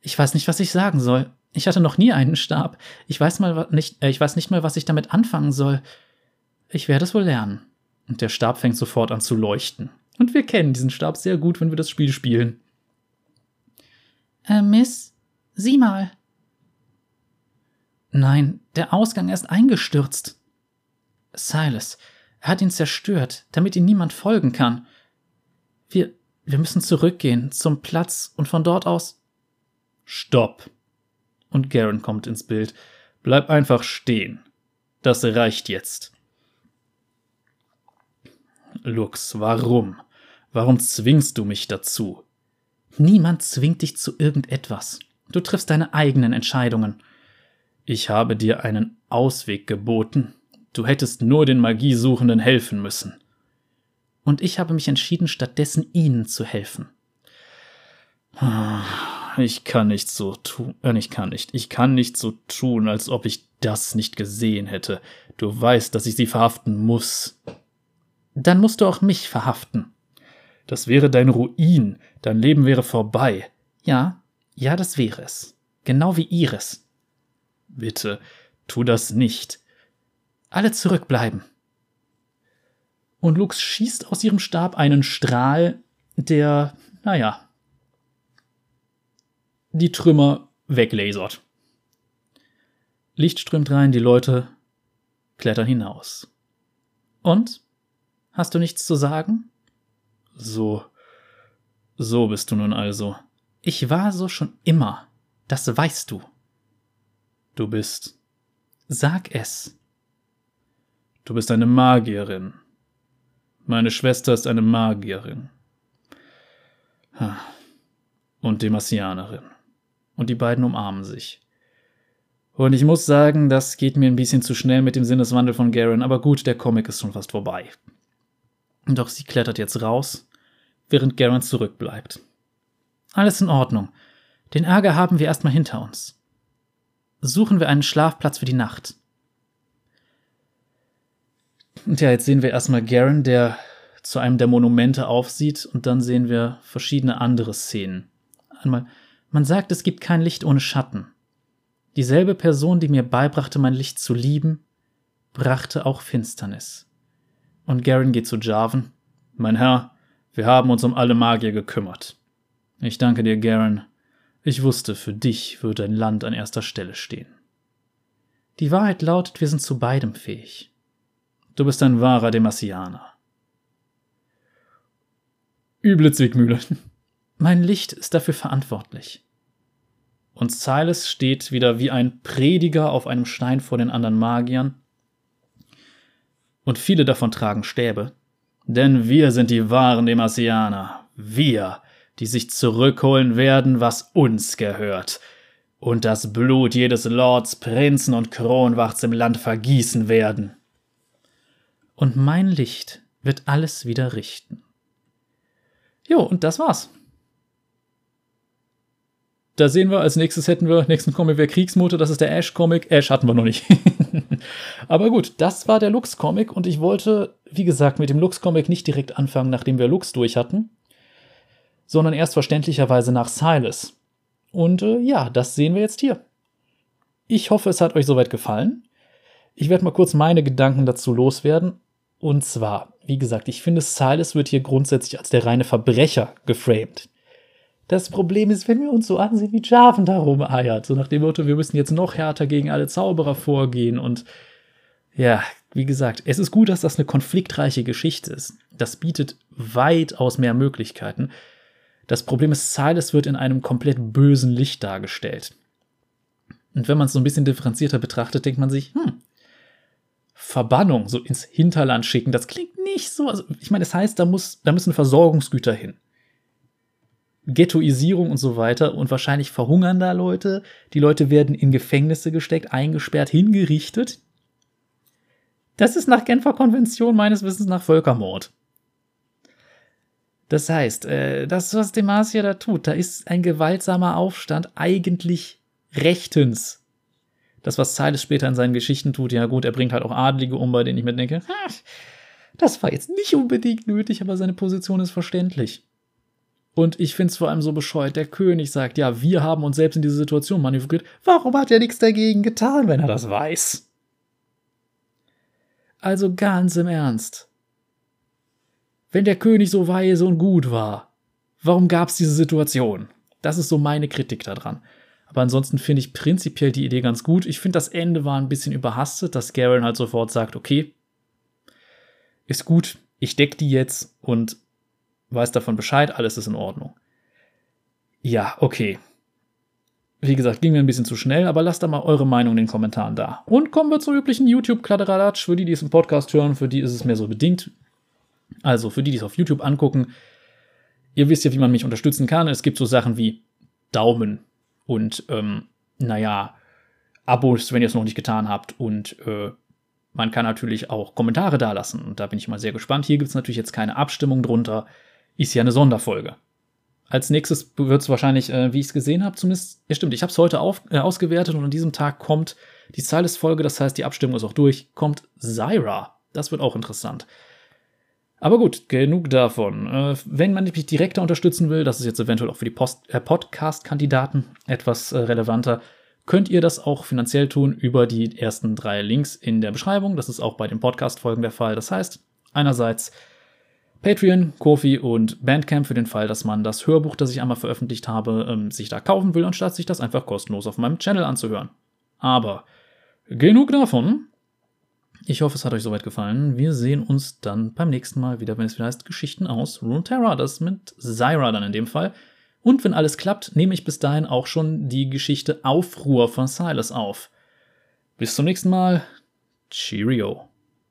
S1: Ich weiß nicht, was ich sagen soll. Ich hatte noch nie einen Stab. Ich weiß mal nicht, äh, ich weiß nicht mal, was ich damit anfangen soll. Ich werde es wohl lernen. Und der Stab fängt sofort an zu leuchten. Und wir kennen diesen Stab sehr gut, wenn wir das Spiel spielen. Äh, Miss, sieh mal. Nein, der Ausgang ist eingestürzt. Silas, er hat ihn zerstört, damit ihm niemand folgen kann. Wir, wir müssen zurückgehen zum Platz und von dort aus. Stopp. Und Garen kommt ins Bild. Bleib einfach stehen. Das reicht jetzt. Lux, warum? Warum zwingst du mich dazu? Niemand zwingt dich zu irgendetwas. Du triffst deine eigenen Entscheidungen. Ich habe dir einen Ausweg geboten. Du hättest nur den Magiesuchenden helfen müssen. Und ich habe mich entschieden, stattdessen ihnen zu helfen. Ich kann nicht so tun, äh, ich kann nicht. Ich kann nicht so tun, als ob ich das nicht gesehen hätte. Du weißt, dass ich sie verhaften muss. Dann musst du auch mich verhaften. Das wäre dein Ruin. Dein Leben wäre vorbei. Ja, ja, das wäre es. Genau wie ihres. Bitte, tu das nicht. Alle zurückbleiben. Und Lux schießt aus ihrem Stab einen Strahl, der, naja, die Trümmer weglasert. Licht strömt rein, die Leute klettern hinaus. Und? Hast du nichts zu sagen? So, so bist du nun also. Ich war so schon immer. Das weißt du. Du bist. Sag es. Du bist eine Magierin. Meine Schwester ist eine Magierin. Und Demasianerin. Und die beiden umarmen sich. Und ich muss sagen, das geht mir ein bisschen zu schnell mit dem Sinneswandel von Garen, aber gut, der Comic ist schon fast vorbei. Doch sie klettert jetzt raus, während Garen zurückbleibt. Alles in Ordnung. Den Ärger haben wir erstmal hinter uns suchen wir einen Schlafplatz für die Nacht. Und ja, jetzt sehen wir erstmal Garen, der zu einem der Monumente aufsieht, und dann sehen wir verschiedene andere Szenen. Einmal, man sagt, es gibt kein Licht ohne Schatten. Dieselbe Person, die mir beibrachte, mein Licht zu lieben, brachte auch Finsternis. Und Garen geht zu Jarvan. Mein Herr, wir haben uns um alle Magier gekümmert. Ich danke dir, Garen, ich wusste, für dich würde ein Land an erster Stelle stehen. Die Wahrheit lautet, wir sind zu beidem fähig. Du bist ein wahrer Demasianer. Üble Zwickmühle. [laughs] mein Licht ist dafür verantwortlich. Und Silas steht wieder wie ein Prediger auf einem Stein vor den anderen Magiern. Und viele davon tragen Stäbe. Denn wir sind die wahren Demasianer. Wir, die sich zurückholen werden, was uns gehört. Und das Blut jedes Lords, Prinzen und Kronwachts im Land vergießen werden. Und mein Licht wird alles wieder richten. Jo, und das war's. Da sehen wir, als nächstes hätten wir, nächsten Comic wäre Kriegsmutter, das ist der Ash-Comic. Ash hatten wir noch nicht. [laughs] Aber gut, das war der Lux-Comic und ich wollte, wie gesagt, mit dem Lux-Comic nicht direkt anfangen, nachdem wir Lux durch hatten, sondern erst verständlicherweise nach Silas. Und äh, ja, das sehen wir jetzt hier. Ich hoffe, es hat euch soweit gefallen. Ich werde mal kurz meine Gedanken dazu loswerden. Und zwar, wie gesagt, ich finde, Silas wird hier grundsätzlich als der reine Verbrecher geframed. Das Problem ist, wenn wir uns so ansehen, wie Jarvan da rumeiert, so nach dem Motto, wir müssen jetzt noch härter gegen alle Zauberer vorgehen und ja, wie gesagt, es ist gut, dass das eine konfliktreiche Geschichte ist. Das bietet weitaus mehr Möglichkeiten. Das Problem ist, Silas wird in einem komplett bösen Licht dargestellt. Und wenn man es so ein bisschen differenzierter betrachtet, denkt man sich, hm, Verbannung, so ins Hinterland schicken, das klingt nicht so. Also, ich meine, das heißt, da, muss, da müssen Versorgungsgüter hin. Ghettoisierung und so weiter und wahrscheinlich verhungern da Leute. Die Leute werden in Gefängnisse gesteckt, eingesperrt, hingerichtet. Das ist nach Genfer Konvention meines Wissens nach Völkermord. Das heißt, äh, das, was Demacia da tut, da ist ein gewaltsamer Aufstand eigentlich rechtens. Das, was Silas später in seinen Geschichten tut, ja gut, er bringt halt auch Adlige um, bei denen ich mir denke, das war jetzt nicht unbedingt nötig, aber seine Position ist verständlich. Und ich finde es vor allem so bescheuert, der König sagt, ja, wir haben uns selbst in diese Situation manövriert. Warum hat er nichts dagegen getan, wenn er das weiß? Also ganz im Ernst. Wenn der König so weise und gut war, warum gab es diese Situation? Das ist so meine Kritik daran. Aber ansonsten finde ich prinzipiell die Idee ganz gut. Ich finde, das Ende war ein bisschen überhastet, dass Garen halt sofort sagt, okay, ist gut, ich deck die jetzt und weiß davon Bescheid, alles ist in Ordnung. Ja, okay. Wie gesagt, ging mir ein bisschen zu schnell, aber lasst da mal eure Meinung in den Kommentaren da. Und kommen wir zur üblichen YouTube-Kladderadatsch. Für die, die es im Podcast hören, für die ist es mehr so bedingt. Also für die, die es auf YouTube angucken, ihr wisst ja, wie man mich unterstützen kann. Es gibt so Sachen wie Daumen und, ähm, naja, Abos, wenn ihr es noch nicht getan habt und äh, man kann natürlich auch Kommentare dalassen und da bin ich mal sehr gespannt. Hier gibt es natürlich jetzt keine Abstimmung drunter ist ja eine Sonderfolge. Als nächstes wird es wahrscheinlich, äh, wie ich es gesehen habe, zumindest, ja stimmt, ich habe es heute auf, äh, ausgewertet und an diesem Tag kommt die Silas-Folge, das heißt, die Abstimmung ist auch durch, kommt Zyra. Das wird auch interessant. Aber gut, genug davon. Äh, wenn man mich direkter unterstützen will, das ist jetzt eventuell auch für die äh, Podcast-Kandidaten etwas äh, relevanter, könnt ihr das auch finanziell tun über die ersten drei Links in der Beschreibung. Das ist auch bei den Podcast-Folgen der Fall. Das heißt, einerseits Patreon, Kofi und Bandcamp für den Fall, dass man das Hörbuch, das ich einmal veröffentlicht habe, ähm, sich da kaufen will, anstatt sich das einfach kostenlos auf meinem Channel anzuhören. Aber genug davon. Ich hoffe, es hat euch soweit gefallen. Wir sehen uns dann beim nächsten Mal wieder, wenn es wieder heißt Geschichten aus Runeterra. Das mit Zyra dann in dem Fall. Und wenn alles klappt, nehme ich bis dahin auch schon die Geschichte Aufruhr von Silas auf. Bis zum nächsten Mal. Cheerio.